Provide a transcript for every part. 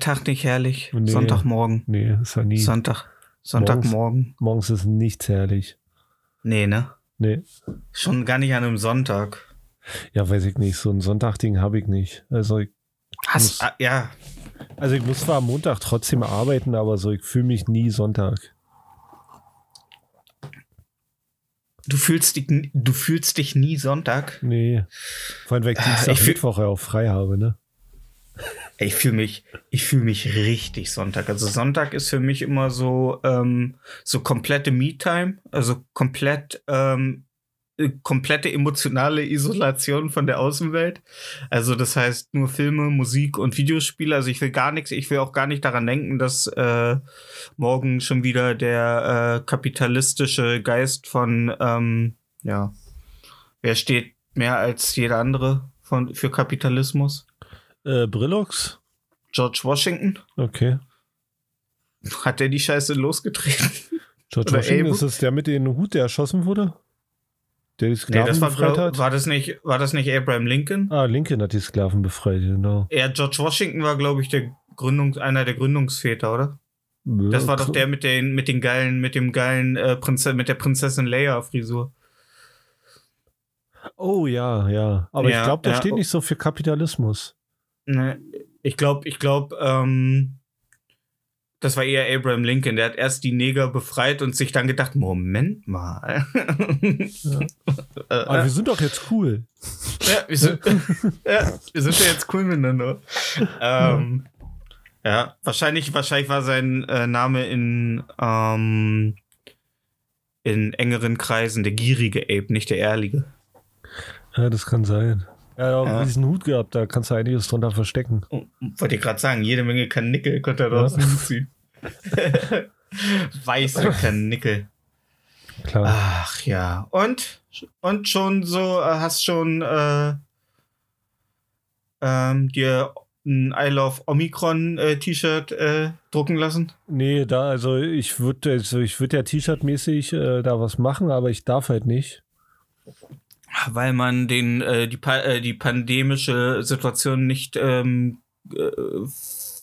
Der Tag nicht herrlich? Nee. Sonntagmorgen. Nee, ist ja nie. Sonntag. Sonntagmorgen. Morgens ist nichts herrlich. Nee, ne? Nee. Schon gar nicht an einem Sonntag. Ja, weiß ich nicht. So ein Sonntagsding habe ich nicht. Also ich, Hast, ah, ja, also ich muss zwar am Montag trotzdem arbeiten, aber so, ich fühle mich nie Sonntag. du fühlst dich, du fühlst dich nie Sonntag. Nee. Vor allem, weil ich Ah, Dienstag, ich Mittwoch ja auch frei habe, ne? Ich fühle mich, ich fühle mich richtig Sonntag. Also Sonntag ist für mich immer so, ähm, so komplette Me-Time, also komplett, ähm, äh, komplette emotionale Isolation von der Außenwelt. Also das heißt nur Filme, Musik und Videospiele. Also ich will gar nichts, ich will auch gar nicht daran denken, dass äh, morgen schon wieder der äh, kapitalistische Geist von, ähm, ja, wer steht mehr als jeder andere von, für Kapitalismus? Äh, Brillox? George Washington? Okay. Hat der die Scheiße losgetreten? George Oder Washington, Able? ist es der mit dem Hut, der erschossen wurde? Der die Nee, Sklaven das war, befreit hat? war das nicht, war das nicht Abraham Lincoln? Ah, Lincoln hat die Sklaven befreit, genau. Ja, George Washington war, glaube ich, der Gründungs, einer der Gründungsväter, oder? Das war doch der mit den, mit den geilen, mit dem geilen äh, Prinze, mit der Prinzessin Leia Frisur. Oh ja, ja. Aber Ja, ich glaube, der ja. steht nicht so für Kapitalismus. Ne, ich glaube, ich glaube, ähm, das war eher Abraham Lincoln. Der hat erst die Neger befreit und sich dann gedacht, Moment mal. Äh, Aber wir sind doch jetzt cool. Ja, wir sind, ja, wir sind ja jetzt cool miteinander. Ähm, ja, wahrscheinlich, wahrscheinlich war sein äh, Name in, ähm, in engeren Kreisen der gierige Ape, nicht der ehrliche. Ja, das kann sein. Auch Ja. diesen Hut gehabt, da kannst du einiges drunter verstecken. Oh, Wollte ich gerade sagen, jede Menge Kanickel konnte er daraus Ja. ziehen. Weiße Kanickel. Klar. Ach ja. Und? Und schon so, äh, hast schon äh, ähm, dir ein I Love Omicron äh, T-Shirt äh, drucken lassen? Nee, da, also ich würde also ich würd ja T-Shirt-mäßig äh, da was machen, aber ich darf halt nicht. Weil man den, äh, die, pa äh, die pandemische Situation nicht ähm, äh,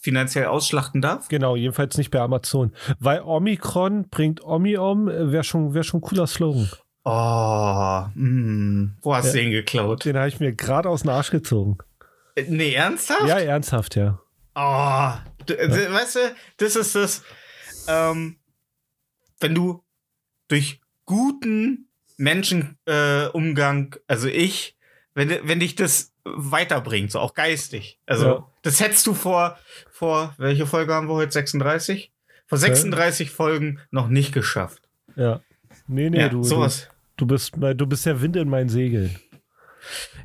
finanziell ausschlachten darf? Genau, jedenfalls nicht bei Amazon. Weil Omikron bringt Omi um, äh, wäre schon, wär schon ein cooler Slogan. Oh, mh. wo hast Ja. du den geklaut? Den habe ich mir gerade aus dem Arsch gezogen. Äh, Nee, ernsthaft? Ja, ernsthaft, ja. Oh, du, äh, weißt du, das ist das, ähm, wenn du durch guten Menschenumgang, äh, also ich, wenn, wenn dich das weiterbringt, so auch geistig. Also, Ja. das hättest du vor, vor, welche Folge haben wir heute? 36? Vor 36 Folgen noch nicht geschafft. Ja. Nee, nee, ja, du, du, sowas. du, bist, du bist der Wind in meinen Segeln.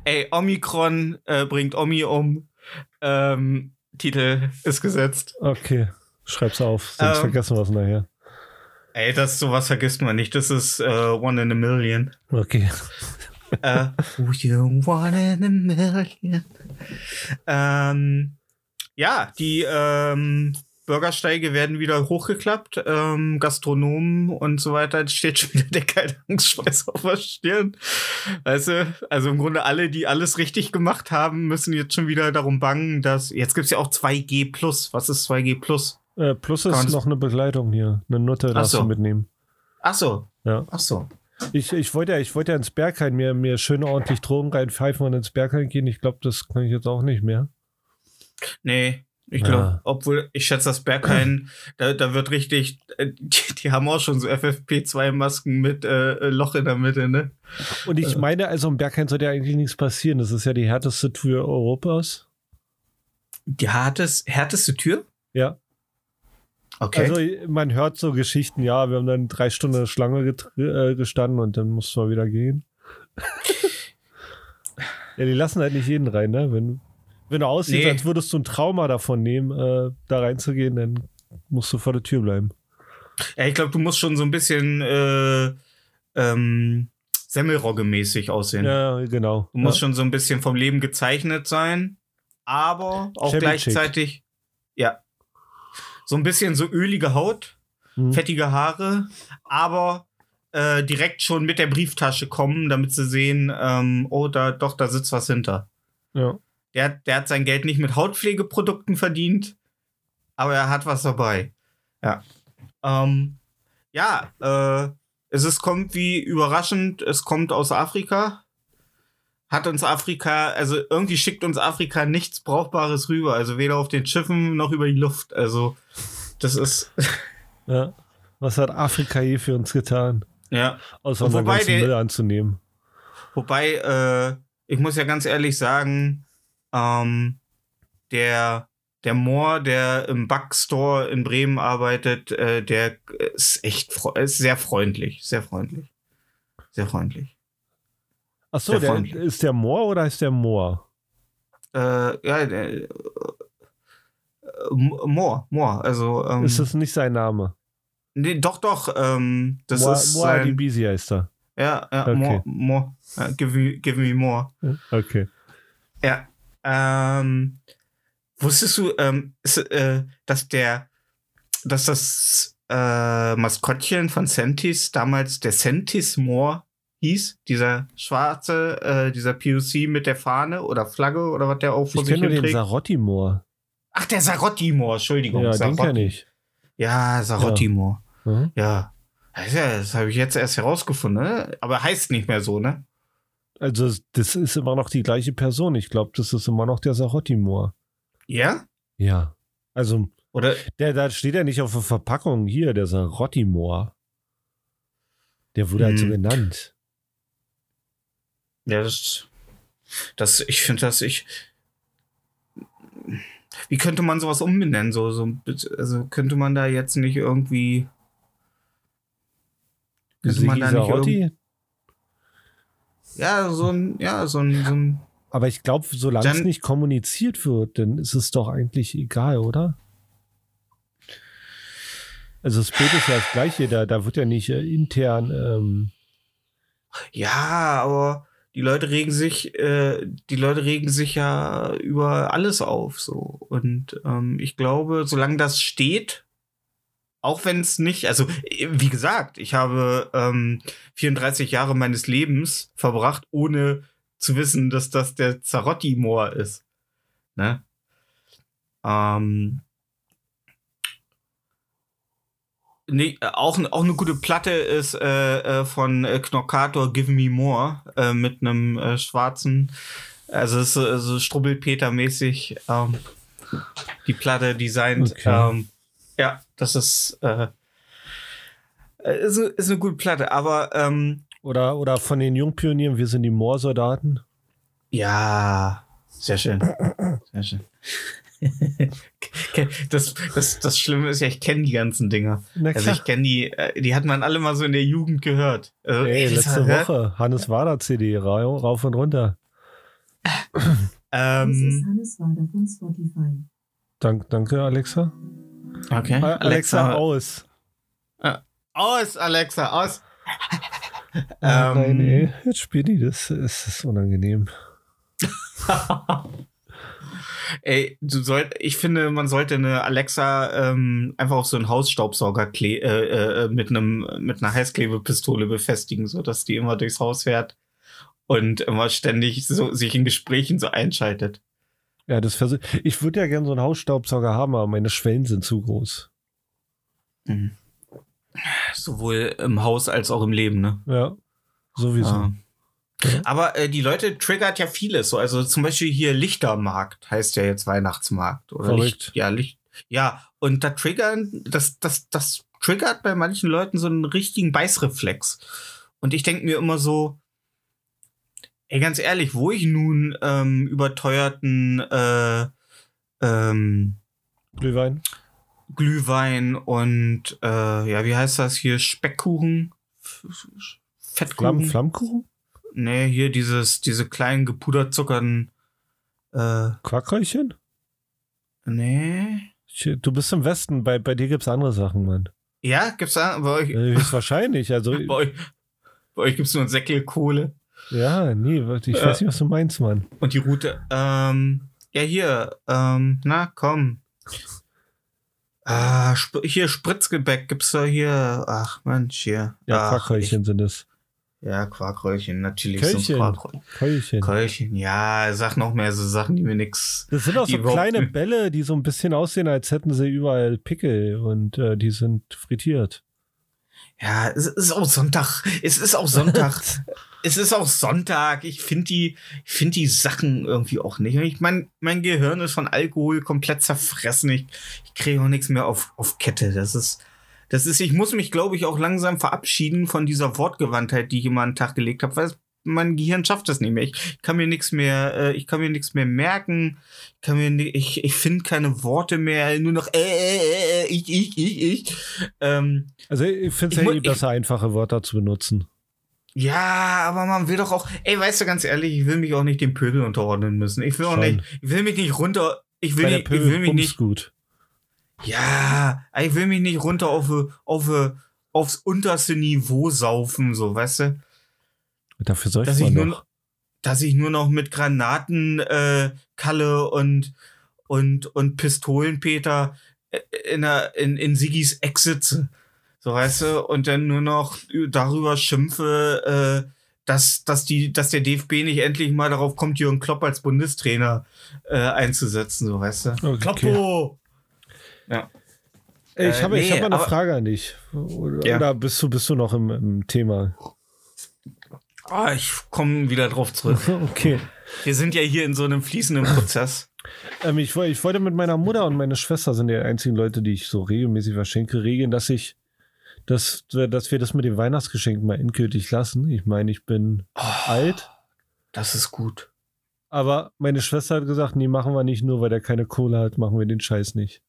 Ey, Omikron äh, bringt Omi um. Ähm, Titel ist gesetzt. Okay, schreib's auf, sonst Ähm. vergessen wir es nachher. Ey, das sowas vergisst man nicht. Das ist äh, One in a Million. Okay. you one in a million. Ähm, ja, die ähm, Bürgersteige werden wieder hochgeklappt, ähm, Gastronomen und so weiter, steht schon wieder der kalte Angstschweiß auf der Stirn. Weißt du, also im Grunde alle, die alles richtig gemacht haben, müssen jetzt schon wieder darum bangen, dass, jetzt gibt's ja auch 2G+. Was ist 2G+. Äh, plus ist noch eine Begleitung hier. Eine Nutte darfst so. du mitnehmen. Ach so, Ja. ach so. Ich, ich wollte ja, ich wollte ja ins Berghain mir, mir schön ordentlich Drogen reinpfeifen und ins Berghain gehen. Ich glaube, das kann ich jetzt auch nicht mehr. Nee, ich Ja. glaube, obwohl ich schätze, das Berghain, da, da wird richtig, äh, die, die haben auch schon so FFP2-Masken mit äh, Loch in der Mitte, ne? Und ich meine, also im Berghain sollte ja eigentlich nichts passieren. Das ist ja die härteste Tür Europas. Die hartes, härteste Tür? Ja. Okay. Also man hört so Geschichten, ja, wir haben dann drei Stunden Schlange äh, gestanden und dann mussten wir wieder gehen. ja, die lassen halt nicht jeden rein, ne? Wenn, wenn du aussiehst, Nee. als würdest du ein Trauma davon nehmen, äh, da reinzugehen, dann musst du vor der Tür bleiben. ja, ich glaube, du musst schon so ein bisschen äh, ähm, Semmelrogge-mäßig aussehen. Ja, genau. Du musst ja. schon so ein bisschen vom Leben gezeichnet sein, aber auch Shabby gleichzeitig, ja, so ein bisschen so ölige Haut, Hm. fettige Haare, aber äh, direkt schon mit der Brieftasche kommen, damit sie sehen, ähm, oh, da doch, da sitzt was hinter. Ja. Der, hat- der hat sein Geld nicht mit Hautpflegeprodukten verdient, aber er hat was dabei. Ja. Ähm, ja, äh, es ist, kommt wie überraschend, es kommt aus Afrika. Hat uns Afrika, also irgendwie schickt uns Afrika nichts Brauchbares rüber, also weder auf den Schiffen noch über die Luft. Also, das ist, ja. Was hat Afrika je für uns getan? ja. Außer unseren ganzen der- Müll anzunehmen. Wobei, äh, ich muss ja ganz ehrlich sagen, ähm, der, der Moor, der im Backstore in Bremen arbeitet, äh, der ist echt ist sehr freundlich. Sehr freundlich. Sehr freundlich. Achso, der, freundlich. ist der Moor oder ist der Moor? Äh, ja, der, äh, Moor, Moor, also, ähm, Ist das nicht sein Name? nee, doch, doch, ähm, das Moor, ist Moor sein, Adibisi heißt er. ja, ja, Okay. Moor, Moor, ja, give, me, give me more. Okay. Ja. Ähm, wusstest du, ähm, ist, äh, dass der, dass das äh, Maskottchen von Sentis damals der Sentis Moor hieß? Dieser schwarze, äh, dieser POC mit der Fahne oder Flagge oder was der auch vor Ich sich hin den trägt? Sarotti Moor. Ach, der Sarotti Moor, Entschuldigung. Ja, den Sarotti. kenne ich. Ja, Sarotti Moor. Mhm. Ja. Das, ja, das habe ich jetzt erst herausgefunden, ne? Aber heißt nicht mehr so, ne? Also, das ist immer noch die gleiche Person. Ich glaube, das ist immer noch der Sarotti Moor. Ja? Ja. Also, Oder der, da steht ja nicht auf der Verpackung hier, der Sarotti Moor. Der wurde halt so Hm. genannt. Ja, das, das ich finde, dass ich. Wie könnte man sowas umbenennen? So, so, also könnte man da jetzt nicht irgendwie. Könnte man Sigi da nicht Sarotti? irgend- Ja, so ein, ja, so ein, so ein. Aber ich glaube, solange es nicht kommuniziert wird, dann ist es doch eigentlich egal, oder? Also das Bild ist ja das gleiche, da, da wird ja nicht äh, intern, ähm, Ja, aber die Leute regen sich, äh, die Leute regen sich ja über alles auf, so. Und ähm, ich glaube, solange das steht, auch wenn es nicht, also wie gesagt, ich habe ähm, 34 Jahre meines Lebens verbracht, ohne zu wissen, dass das der Zarotti-Moor ist. Ne? Ähm, Nee, äh, auch, auch eine gute Platte ist äh, äh, von äh, Knockator Give Me More äh, mit einem äh, schwarzen, also es ist so, Strubbelpeter-mäßig ähm, die Platte designt. Okay. Ähm, ja, das ist, ist, ist eine gute Platte, aber ähm, oder, oder von den Jungpionieren, wir sind die Moorsoldaten. ja, sehr schön. Sehr schön. Das, das, das Schlimme ist ja, ich kenne die ganzen Dinger. Also ich kenne die, äh, die hat man alle mal so in der Jugend gehört. Also, Ey, letzte war- Woche, Hannes Wader CD, ra- rauf und runter. Das ist Ähm, Hannes Wader von Spotify. Dank, danke, Alexa. okay. Alexa, Alexa, aus. aus, Alexa, aus. Ähm, Nein, ey, jetzt spielt die, das ist, das ist unangenehm. Ey, du soll, ich finde, man sollte eine Alexa ähm, einfach auf so einen Hausstaubsauger kle äh, äh, mit einem mit einer Heißklebepistole befestigen, so dass die immer durchs Haus fährt und immer ständig so sich in Gesprächen so einschaltet. Ja, das versuch Ich würde ja gerne so einen Hausstaubsauger haben, aber meine Schwellen sind zu groß. Mhm. Sowohl im Haus als auch im Leben, ne? Ja, sowieso. Ja. Aber äh, die Leute triggert ja vieles. So, also zum Beispiel hier Lichtermarkt heißt ja jetzt Weihnachtsmarkt. Oder Verrückt. Licht, ja, Licht. Ja, und da triggern, das, das, das triggert bei manchen Leuten so einen richtigen Beißreflex. Und ich denke mir immer so, ey, ganz ehrlich, wo ich nun ähm, überteuerten äh, ähm, Glühwein? Glühwein und äh, ja, wie heißt das hier? Speckkuchen? Fettkuchen? Flamm, Flammkuchen? Nee, hier dieses, diese kleinen gepuderzuckerten, äh, Quackröllchen? nee. Du bist im Westen, bei, bei dir gibt's andere Sachen, Mann. Ja, gibt's da, bei euch, Äh, höchstwahrscheinlich. Also, bei euch, bei euch gibt's nur ein Säckel Kohle ja, nee, ich Äh. weiß nicht, was du meinst, Mann. und die Route, ähm, ja, hier, ähm, na, komm. Ah, Sp hier Spritzgebäck gibt's da hier, ach, Mensch, hier. Ja, Quackröllchen sind es. Ja, Quarkröllchen, natürlich. Köllchen. So Quarkröllchen. Keulchen. Köllchen, ja, sag noch mehr so Sachen, die mir nix. Das sind auch so kleine Bälle, die so ein bisschen aussehen, als hätten sie überall Pickel und äh, die sind frittiert. Ja, es ist auch Sonntag. Es ist auch Sonntag. es ist auch Sonntag. Ich finde die, ich finde die Sachen irgendwie auch nicht. Ich mein, mein Gehirn ist von Alkohol komplett zerfressen. Ich, ich kriege auch nichts mehr auf, auf Kette. Das ist, das ist, ich muss mich, glaube ich, auch langsam verabschieden von dieser Wortgewandtheit, die ich immer an den Tag gelegt habe, weil mein Gehirn schafft das nicht mehr. Ich kann mir nichts mehr, äh, ich kann mir nichts mehr merken. Ich kann mir, ni- ich, ich finde keine Worte mehr. Nur noch, äh, äh, äh, ich, ich, ich, ich. Ähm, Also ich finde Ich es ja eh ich- besser, einfache Wörter zu benutzen. Ja, aber man will doch auch, ey, weißt du, ganz ehrlich, ich will mich auch nicht dem Pöbel unterordnen müssen. Ich will auch Schon. nicht, ich will mich nicht runter, ich will, nicht, ich will mich nicht, gut. Ja, ich will mich nicht runter auf, auf, aufs unterste Niveau saufen, so, weißt du? Dafür soll Dass ich nur, noch. dass ich nur noch mit Granaten, äh, Kalle und, und, und Pistolenpeter äh, in, der, in, in Sigis Eck sitze. So, weißt du, und dann nur noch darüber schimpfe, äh, dass, dass, die, dass der DFB nicht endlich mal darauf kommt, Jürgen Klopp als Bundestrainer äh, einzusetzen, so weißt du. Okay. Kloppo! Ja. Ich Äh, habe ich nee, hab mal eine aber- Frage an dich. Oder, Ja. oder bist du, bist du noch im, im Thema? Ah, ich komme wieder drauf zurück. Okay. Wir sind ja hier in so einem fließenden Prozess. Ähm, ich, ich wollte mit meiner Mutter und meiner Schwester sind die einzigen Leute, die ich so regelmäßig verschenke, regeln, dass ich, dass, dass wir das mit dem Weihnachtsgeschenk mal endgültig lassen. Ich meine, ich bin Oh, alt, Das ist gut. aber meine Schwester hat gesagt, nee, machen wir nicht, nur weil der keine Kohle hat, machen wir den Scheiß nicht.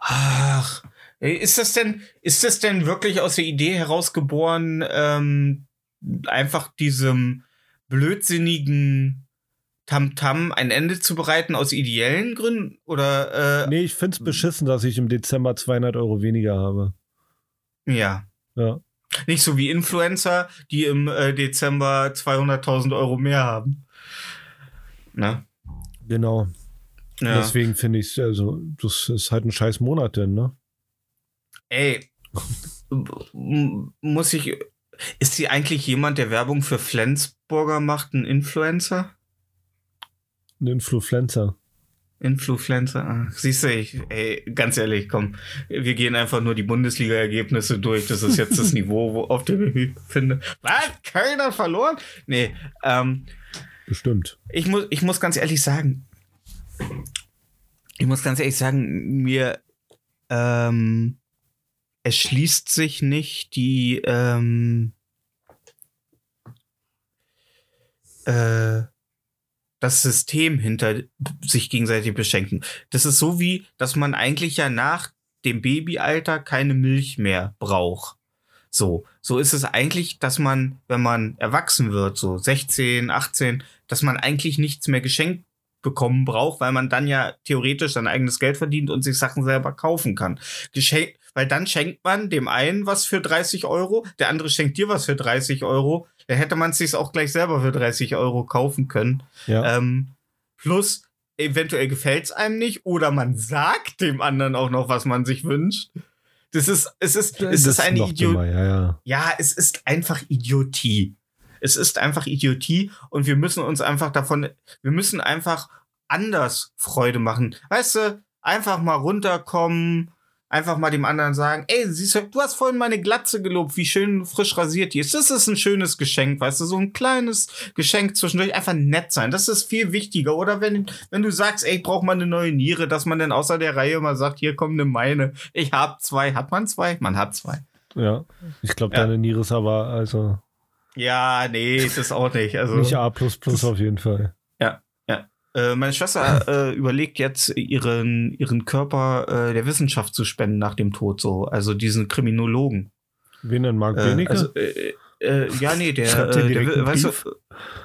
Ach, ist das denn, ist das denn wirklich aus der Idee herausgeboren, ähm, einfach diesem blödsinnigen Tamtam ein Ende zu bereiten aus ideellen Gründen? Oder, äh, Nee, ich find's beschissen, dass ich im Dezember 200 Euro weniger habe. ja. Ja. Nicht so wie Influencer, die im äh, Dezember 200.000 Euro mehr haben. Ne? Genau. Ja. Deswegen finde ich, also, das ist halt ein scheiß Monat denn, ne? Ey, muss ich. Ist sie eigentlich jemand, der Werbung für Flensburger macht, ein Influencer? Ein Influencer. Influencer? Ah, siehst du, ich, ey, ganz ehrlich, komm, wir gehen einfach nur die Bundesliga-Ergebnisse durch. Das ist jetzt das Niveau, wo, auf dem ich mich befinde. Was? Hat verloren? Nee, ähm, Bestimmt. ich muss, ich muss ganz ehrlich sagen, ich muss ganz ehrlich sagen, mir ähm, erschließt sich nicht die ähm, äh, das System hinter sich gegenseitig beschenken. Das ist so wie, dass man eigentlich ja nach dem Babyalter keine Milch mehr braucht. So, so ist es eigentlich, dass man, wenn man erwachsen wird, so 16, 18, dass man eigentlich nichts mehr geschenkt bekommen braucht, weil man dann ja theoretisch sein eigenes Geld verdient und sich Sachen selber kaufen kann. Geschenk, weil dann schenkt man dem einen was für 30 Euro, der andere schenkt dir was für 30 Euro. Dann hätte man es sich auch gleich selber für 30 Euro kaufen können. Ja. Ähm, plus, eventuell gefällt's einem nicht oder man sagt dem anderen auch noch, was man sich wünscht. Das ist, es ist, es ist eine noch Idiot. dümmer, ja, ja. Ja, es ist einfach Idiotie. Es ist einfach Idiotie und wir müssen uns einfach davon, wir müssen einfach anders Freude machen. Weißt du, einfach mal runterkommen, einfach mal dem anderen sagen, ey, siehst du, du hast vorhin meine Glatze gelobt, wie schön frisch rasiert die ist. Das ist ein schönes Geschenk, weißt du, so ein kleines Geschenk zwischendurch, einfach nett sein. Das ist viel wichtiger. Oder wenn, wenn du sagst, ey, ich brauch mal eine neue Niere, dass man dann außer der Reihe mal sagt, hier kommt eine meine. Ich hab zwei. Hat man zwei? Man hat zwei. Ja. Ich glaube, Ja. deine Niere ist aber also Ja, nee, das auch nicht. Also, nicht A auf jeden Fall. Äh, meine Schwester äh, überlegt jetzt, ihren, ihren Körper äh, der Wissenschaft zu spenden nach dem Tod, so. Also diesen Kriminologen. Wen denn Mark Äh, Benecke? also, äh, äh, ja, nee, der, äh, der weißt du,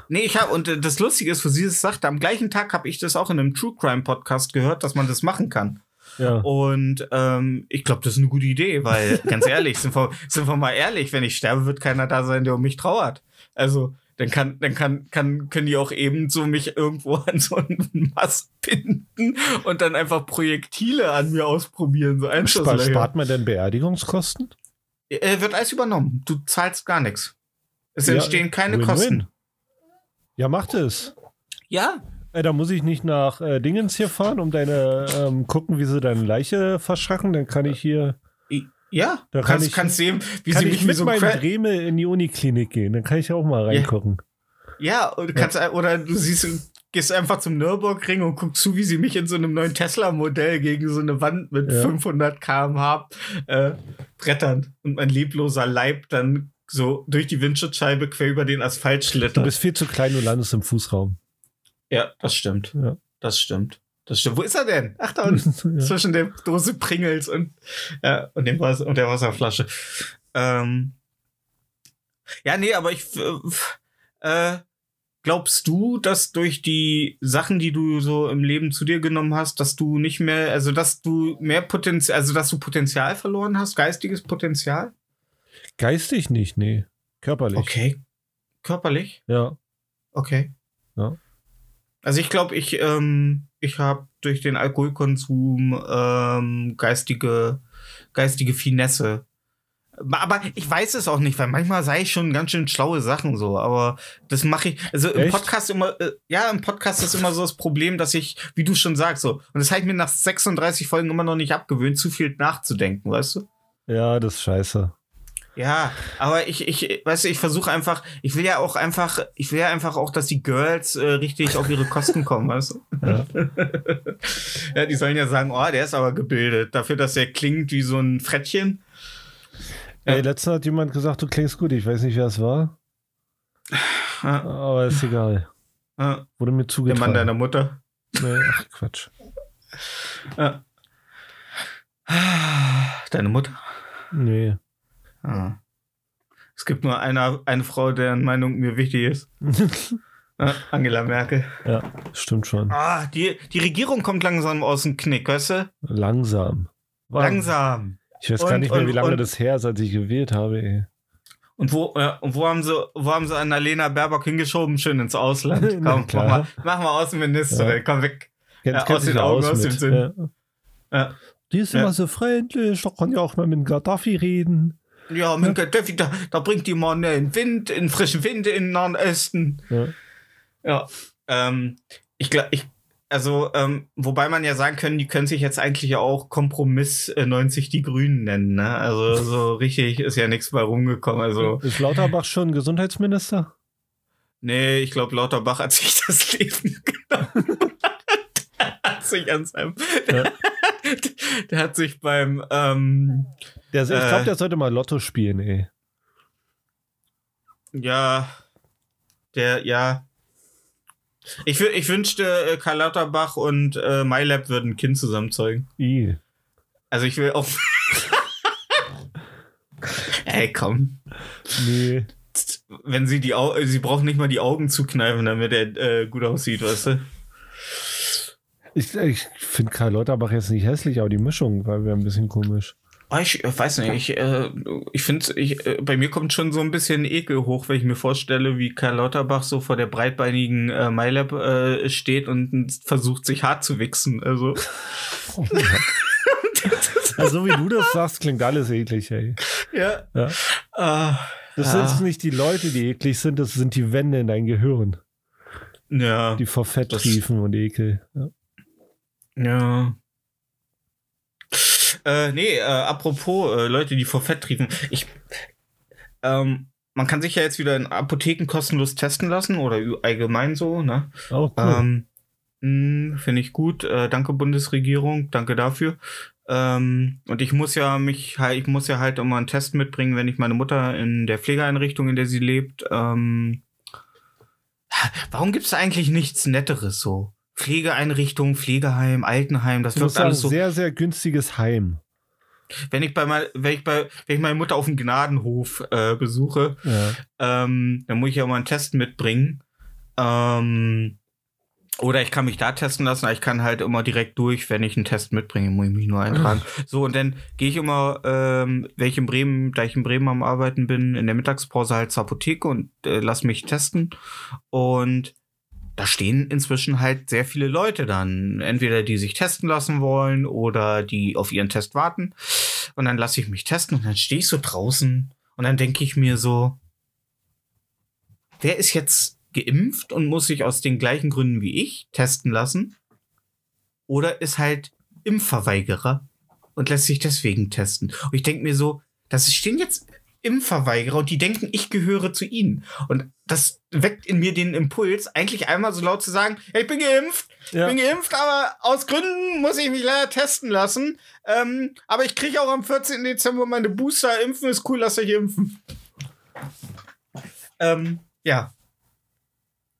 nee, ich habe und das Lustige ist, wo sie es sagte, am gleichen Tag habe ich das auch in einem True Crime Podcast gehört, dass man das machen kann. Ja. Und ähm, ich glaube, das ist eine gute Idee, weil ganz ehrlich, sind wir, sind wir mal ehrlich, wenn ich sterbe, wird keiner da sein, der um mich trauert. Also dann kann, dann kann, kann, können die auch eben so mich irgendwo an so einen Mast binden und dann einfach Projektile an mir ausprobieren, so Spar, spart man denn Beerdigungskosten? Äh, wird alles übernommen. Du zahlst gar nichts. Es Ja, entstehen keine Win-win. Kosten. Ja, macht es. Ja, Äh, da muss ich nicht nach äh, Dingens hier fahren, um deine ähm, gucken, wie sie deine Leiche verschacken. Dann kann ich hier ja. Da Du kann kannst, ich- kannst sehen, wie kann sie ich mich mit so ein meinem Dremel in die Uniklinik gehen. Dann kann ich auch mal reingucken. Ja, du kannst, oder du siehst, gehst einfach zum Nürburgring und guckst zu, wie sie mich in so einem neuen Tesla-Modell gegen so eine Wand mit Ja. 500 km/h äh, brettern und mein lebloser Leib dann so durch die Windschutzscheibe quer über den Asphalt Du schlittert. bist viel zu klein und landest im Fußraum. Ja, das stimmt. Ja. Das stimmt. Das stimmt. Wo ist er denn? Ach, da unten. ja. zwischen der Dose Pringles und, ja, und, dem Wasser, und der Wasserflasche. Ähm, ja, nee, aber ich äh, glaubst du, dass durch die Sachen, die du so im Leben zu dir genommen hast, dass du nicht mehr, also dass du mehr Potenzial, also dass du Potenzial verloren hast, geistiges Potenzial? Geistig nicht, nee. Körperlich. Okay. Körperlich? Ja. Okay. Ja. Also ich glaube, ich, ähm, ich habe durch den Alkoholkonsum ähm, geistige, geistige Finesse. Aber ich weiß es auch nicht, weil manchmal sei ich schon ganz schön schlaue Sachen so, aber das mache ich, also im Echt? Podcast immer, äh, ja, im Podcast ist immer so das Problem, dass ich, wie du schon sagst, so, und das habe ich mir nach 36 Folgen immer noch nicht abgewöhnt, zu viel nachzudenken, weißt du? Ja, das ist scheiße. Ja, aber ich, ich, weißt du, ich versuche einfach, ich will ja auch einfach, ich will ja einfach auch, dass die Girls äh, richtig auf ihre Kosten kommen, weißt du? Ja. ja, die sollen ja sagen, oh, der ist aber gebildet. Dafür, dass er klingt wie so ein Frettchen. Ja. Ey, letztens hat jemand gesagt, du klingst gut. Ich weiß nicht, wer es war. Ja, Aber ist egal. ja, Wurde mir der zugetragen. Mann deiner Mutter. Nee, ach, Quatsch. Ja. Deine Mutter? Nee. Ah. Es gibt nur eine, eine Frau, deren Meinung mir wichtig ist. Ja, Angela Merkel. ja, stimmt schon. Ah, die, die Regierung kommt langsam aus dem Knick, weißt du? Langsam. War- Langsam. Ich weiß gar Und- nicht mehr, wie und- lange und- das her ist, als ich gewählt habe. Ey. Und wo, ja, und wo haben sie, wo haben sie Annalena Baerbock hingeschoben? Schön ins Ausland. Na Komm, mach mal, mach mal Außenministerin, Ja. komm weg. Kennt, Ja, aus den Augen, aus aus dem. Sinn. Ja. Ja. Die ist Ja. immer so freundlich, da kann ja auch mal mit Gaddafi reden. Ja, mit Gaddafi, da, da bringt die mal einen Wind, einen frischen Wind in den Nahen Osten. Ja. Ja. Ähm, ich glaube, ich, also, ähm, wobei man ja sagen können, die können sich jetzt eigentlich ja auch Kompromiss äh, 90 die Grünen nennen, ne? Also, so richtig ist ja nichts bei rumgekommen. Also, Ist Lauterbach schon Gesundheitsminister? nee, ich glaube, Lauterbach hat sich das Leben genommen. der hat sich an seinem, Ja. der hat sich beim, ähm, Der, ich Äh. glaube, der sollte mal Lotto spielen, ey. Ja, der, ja. Ich, ich wünschte, äh, Karl Lauterbach und äh, MyLab würden ein Kind zusammen zeugen. I. Also ich will auch. Ey, komm. Nee. Wenn sie die Au sie brauchen nicht mal die Augen zukneifen, damit er äh, gut aussieht, weißt du? Ich, ich finde Karl Lauterbach jetzt nicht hässlich, aber die Mischung war ein bisschen komisch. Oh, ich äh, weiß nicht, ich, äh, ich finde, ich, äh, bei mir kommt schon so ein bisschen Ekel hoch, wenn ich mir vorstelle, wie Karl Lauterbach so vor der breitbeinigen äh, MyLab äh, steht und versucht, sich hart zu wichsen. Also, Also, wie du das sagst, klingt alles eklig, ey. ja. Ja. Ah, Das Ja. sind nicht die Leute, die eklig sind, das sind die Wände in dein Gehirn, ja. die vor Fett triefen und Ekel. Ja. Ja. Äh, nee, äh, apropos äh, Leute, die vor Fett triefen. Ich, ähm, man kann sich ja jetzt wieder in Apotheken kostenlos testen lassen oder allgemein so, ne? Oh, cool. Ähm, mh, Finde ich gut. Äh, danke Bundesregierung, danke dafür. Ähm, und ich muss ja mich halt, ich muss ja halt immer einen Test mitbringen, wenn ich meine Mutter in der Pflegeeinrichtung, in der sie lebt. Ähm, warum gibt's da eigentlich nichts Netteres so? Pflegeeinrichtung, Pflegeheim, Altenheim, das wirkt alles so. sehr, sehr günstiges Heim. Wenn ich bei mal, wenn ich bei, wenn ich meine Mutter auf dem Gnadenhof äh, besuche, Ja. ähm, dann muss ich ja mal einen Test mitbringen. Ähm, oder ich kann mich da testen lassen, aber ich kann halt immer direkt durch, wenn ich einen Test mitbringe, muss ich mich nur eintragen. so, und dann gehe ich immer, ähm, wenn ich in Bremen, da ich in Bremen am Arbeiten bin, in der Mittagspause halt zur Apotheke und äh, lass mich testen. Und da stehen inzwischen halt sehr viele Leute dann. Entweder die sich testen lassen wollen oder die auf ihren Test warten. Und dann lasse ich mich testen und dann stehe ich so draußen und dann denke ich mir so, wer ist jetzt geimpft und muss sich aus den gleichen Gründen wie ich testen lassen? Oder ist halt Impfverweigerer und lässt sich deswegen testen? Und ich denke mir so, das stehen jetzt Impfverweigerer und die denken, ich gehöre zu ihnen. Und das weckt in mir den Impuls, eigentlich einmal so laut zu sagen, ja, ich bin geimpft, Ja. ich bin geimpft, aber aus Gründen muss ich mich leider testen lassen. Ähm, aber ich kriege auch am 14. Dezember meine Booster. Impfen ist cool, lasst euch impfen. Ähm, ja.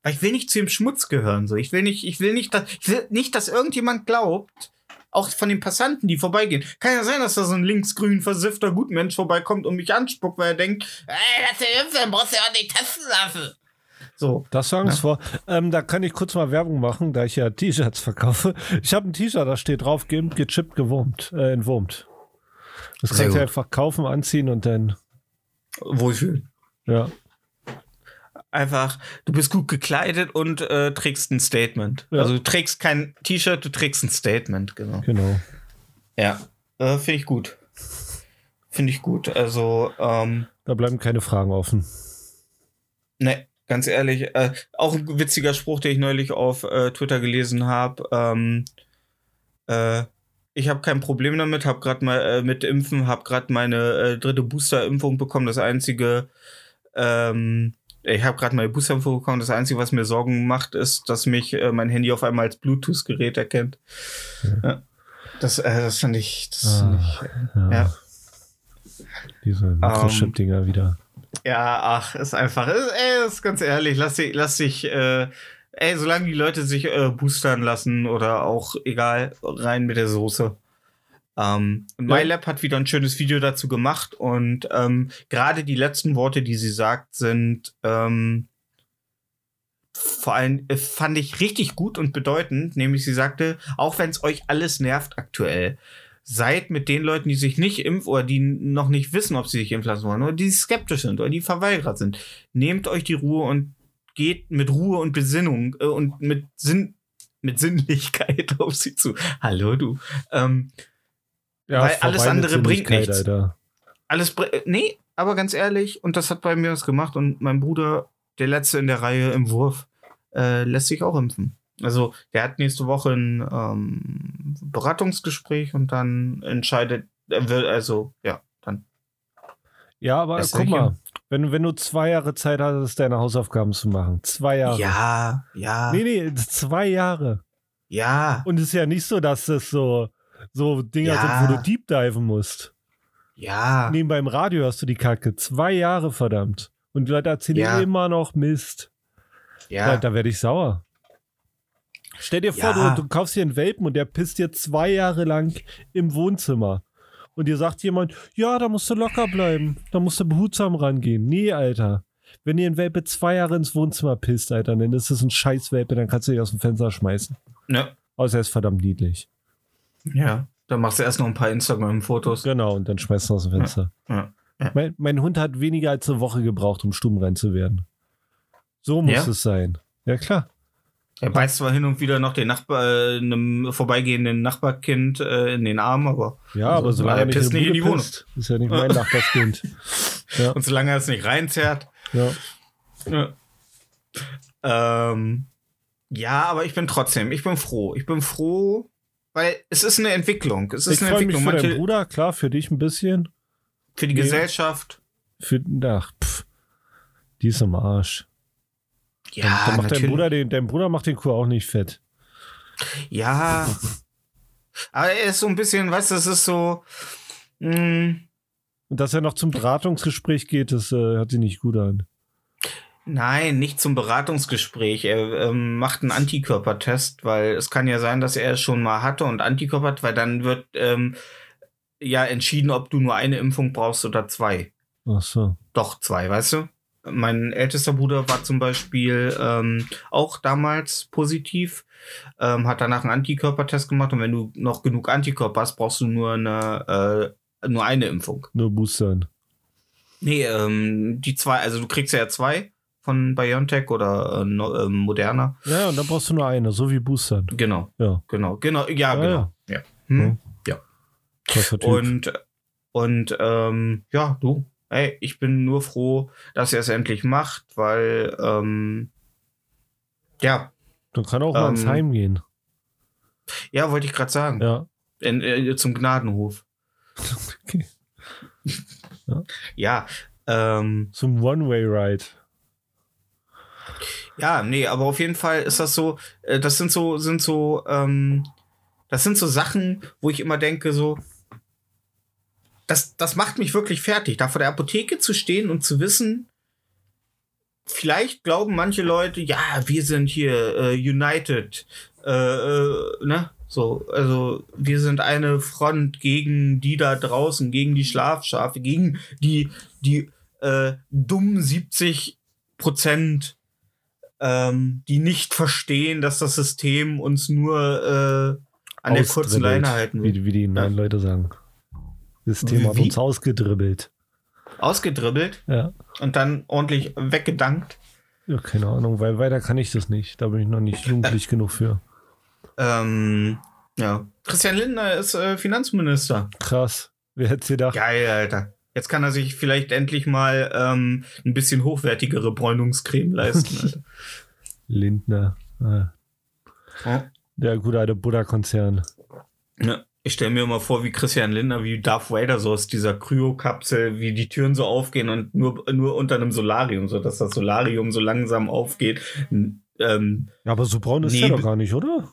Weil ich will nicht zu dem Schmutz gehören. So. Ich will nicht, ich will nicht, dass, ich will nicht, dass irgendjemand glaubt, auch von den Passanten, die vorbeigehen. Kann ja sein, dass da so ein linksgrün versiffter Gutmensch vorbeikommt und mich anspuckt, weil er denkt, ey, lass dich impfen, brauchst du ja auch nicht testen lassen. So. Das war Angst vor. Ähm, da kann ich kurz mal Werbung machen, da ich ja T-Shirts verkaufe. Ich habe ein T-Shirt, da steht drauf, geimpft, gechippt, gewurmt, äh, entwurmt. Das Sehr kannst du einfach kaufen, anziehen und dann, Wohlfühlen. ja. Einfach, du bist gut gekleidet und äh, trägst ein Statement. Ja. Also du trägst kein T-Shirt, du trägst ein Statement, genau. Genau. Ja, äh, finde ich gut. Finde ich gut. Also, ähm, Da bleiben keine Fragen offen. ne, ganz ehrlich, äh, auch ein witziger Spruch, den ich neulich auf äh, Twitter gelesen habe. Ähm, äh, ich habe kein Problem damit, habe gerade mal äh, mit Impfen, habe gerade meine äh, dritte Boosterimpfung bekommen. Das einzige, ähm, ich habe gerade meine Boosterimpfung bekommen. Das einzige, was mir Sorgen macht, ist, dass mich äh, mein Handy auf einmal als Bluetooth-Gerät erkennt. Ja. Das, äh, das fand ich, das fand ich Ja. ja. Diese Mikrochip-Dinger wieder. Ja, ach, ist einfach, ist, ey, ist ganz ehrlich, lass dich, lass dich, äh, ey, solange die Leute sich äh, boostern lassen oder auch egal, rein mit der Soße. Ähm, und Ja. MyLab hat wieder ein schönes Video dazu gemacht und ähm, gerade die letzten Worte, die sie sagt, sind ähm, vor allem äh, fand ich richtig gut und bedeutend, nämlich sie sagte, auch wenn es euch alles nervt aktuell, seid mit den Leuten, die sich nicht impfen oder die noch nicht wissen, ob sie sich impfen lassen wollen oder die skeptisch sind oder die verweigert sind. Nehmt euch die Ruhe und geht mit Ruhe und Besinnung äh, und mit Sinn, mit Sinnlichkeit auf sie zu. Hallo du. Ähm, Ja, Weil alles andere bringt nichts. Alter. alles, äh, nee, aber ganz ehrlich, und das hat bei mir was gemacht und mein Bruder, der letzte in der Reihe im Wurf, äh, lässt sich auch impfen. Also, der hat nächste Woche ein ähm, Beratungsgespräch und dann entscheidet, er will, also, ja, dann. Ja, aber guck ich mal, wenn, wenn du zwei Jahre Zeit hattest, deine Hausaufgaben zu machen. Zwei Jahre. Ja, ja, Nee, nee, zwei Jahre. ja, Und es ist ja nicht so, dass das so, so Dinger Ja. sind, wo du deep diven musst. ja. Nebenbei im Radio hörst du die Kacke. Zwei Jahre, verdammt. Und die Leute erzählen Ja. immer noch Mist. Ja, Da, da werde ich sauer. Stell dir vor, Ja. du, du kaufst dir einen Welpen und der pisst dir zwei Jahre lang im Wohnzimmer. Und dir sagt jemand, ja, da musst du locker bleiben. Da musst du behutsam rangehen. Nee, Alter. Wenn dir ein Welpe zwei Jahre ins Wohnzimmer pisst, Alter, dann ist es ein Scheißwelpe, dann kannst du dich aus dem Fenster schmeißen. ne, Außer er ist verdammt niedlich. Ja. Dann machst du erst noch ein paar Instagram-Fotos. Genau, und dann schmeißt du aus dem Fenster. Ja, ja. Mein, mein Hund hat weniger als eine Woche gebraucht, um stummrein zu werden. So muss Ja? es sein. Ja, klar. Er beißt zwar hin und wieder noch den Nachbar, äh, einem vorbeigehenden Nachbarkind äh, in den Arm, aber Ja, aber Also, solange er nicht nicht in die Bude pisst, ist ja nicht mein Nachbarskind. Ja, und solange er es nicht reinzerrt. ja. Ja. Ähm, ja, aber ich bin trotzdem, ich bin froh. Ich bin froh, weil es ist eine Entwicklung. Es ist Ich eine freue mich Entwicklung. für deinen Manche, Bruder, klar, für dich ein bisschen. für die Nee. Gesellschaft. Für, ach, pff, die ist am Arsch. Ja, dann, dann macht dein. Bruder, den, dein Bruder macht den Kuh auch nicht fett. Ja. Aber er ist so ein bisschen, weißt du, es ist so. Mh, Und dass er noch zum Beratungsgespräch geht, das äh, hört sich nicht gut an. Nein, nicht zum Beratungsgespräch. Er ähm, macht einen Antikörpertest, weil es kann ja sein, dass er es schon mal hatte und Antikörper hat, weil dann wird ähm, ja entschieden, ob du nur eine Impfung brauchst oder zwei. Ach so. Doch, zwei, weißt du? Mein ältester Bruder war zum Beispiel ähm, auch damals positiv, ähm, hat danach einen Antikörpertest gemacht und wenn du noch genug Antikörper hast, brauchst du nur eine, äh, nur eine Impfung. Nur Boostern. Nee, ähm, die zwei, also du kriegst ja zwei von BioNTech oder äh, no, ähm, Moderna. Ja, und dann brauchst du nur eine, so wie Boostern. Genau, Ja, genau, genau, ja, Ah, genau. Ja. Hm? krasser Typ. Und, und ähm, ja, du, ey, ich bin nur froh, dass er es endlich macht, weil, ähm, ja, dann kann er auch mal ähm, ins Heim gehen. ja, wollte ich gerade sagen. Ja. In, äh, zum Gnadenhof. Okay. Ja, ähm, Zum One-Way-Ride. Ja, nee, aber auf jeden Fall ist das so, äh, das sind so, sind so, ähm, das sind so Sachen, wo ich immer denke, so, das, das macht mich wirklich fertig, da vor der Apotheke zu stehen und zu wissen, vielleicht glauben manche Leute, ja, wir sind hier äh, United, äh, äh, ne? So, also wir sind eine Front gegen die da draußen, gegen die Schlafschafe, gegen die, die äh, dummen 70 Prozent, ähm, die nicht verstehen, dass das System uns nur äh, an der kurzen Leine halten will. Wie, wie die neuen Leute sagen. Das Wie- Thema hat wie? uns ausgedribbelt. Ausgedribbelt Ja. und dann ordentlich weggedankt. ja, keine Ahnung, weil weiter kann ich das nicht. Da bin ich noch nicht jugendlich genug für. Ähm, ja. Christian Lindner ist äh, Finanzminister. Krass. Wer hätte es gedacht? Geil, Alter. Jetzt kann er sich vielleicht endlich mal ähm, ein bisschen hochwertigere Bräunungscreme leisten. Alter. Lindner. Ah. Ja. Der gute alte Buddha-Konzern. Ja. Ich stelle mir immer vor, wie Christian Lindner, wie Darth Vader so aus dieser Kryokapsel, wie die Türen so aufgehen und nur, nur unter einem Solarium, so dass das Solarium so langsam aufgeht. Ähm, Ja, aber so braun ist Nee, be- doch gar nicht, oder?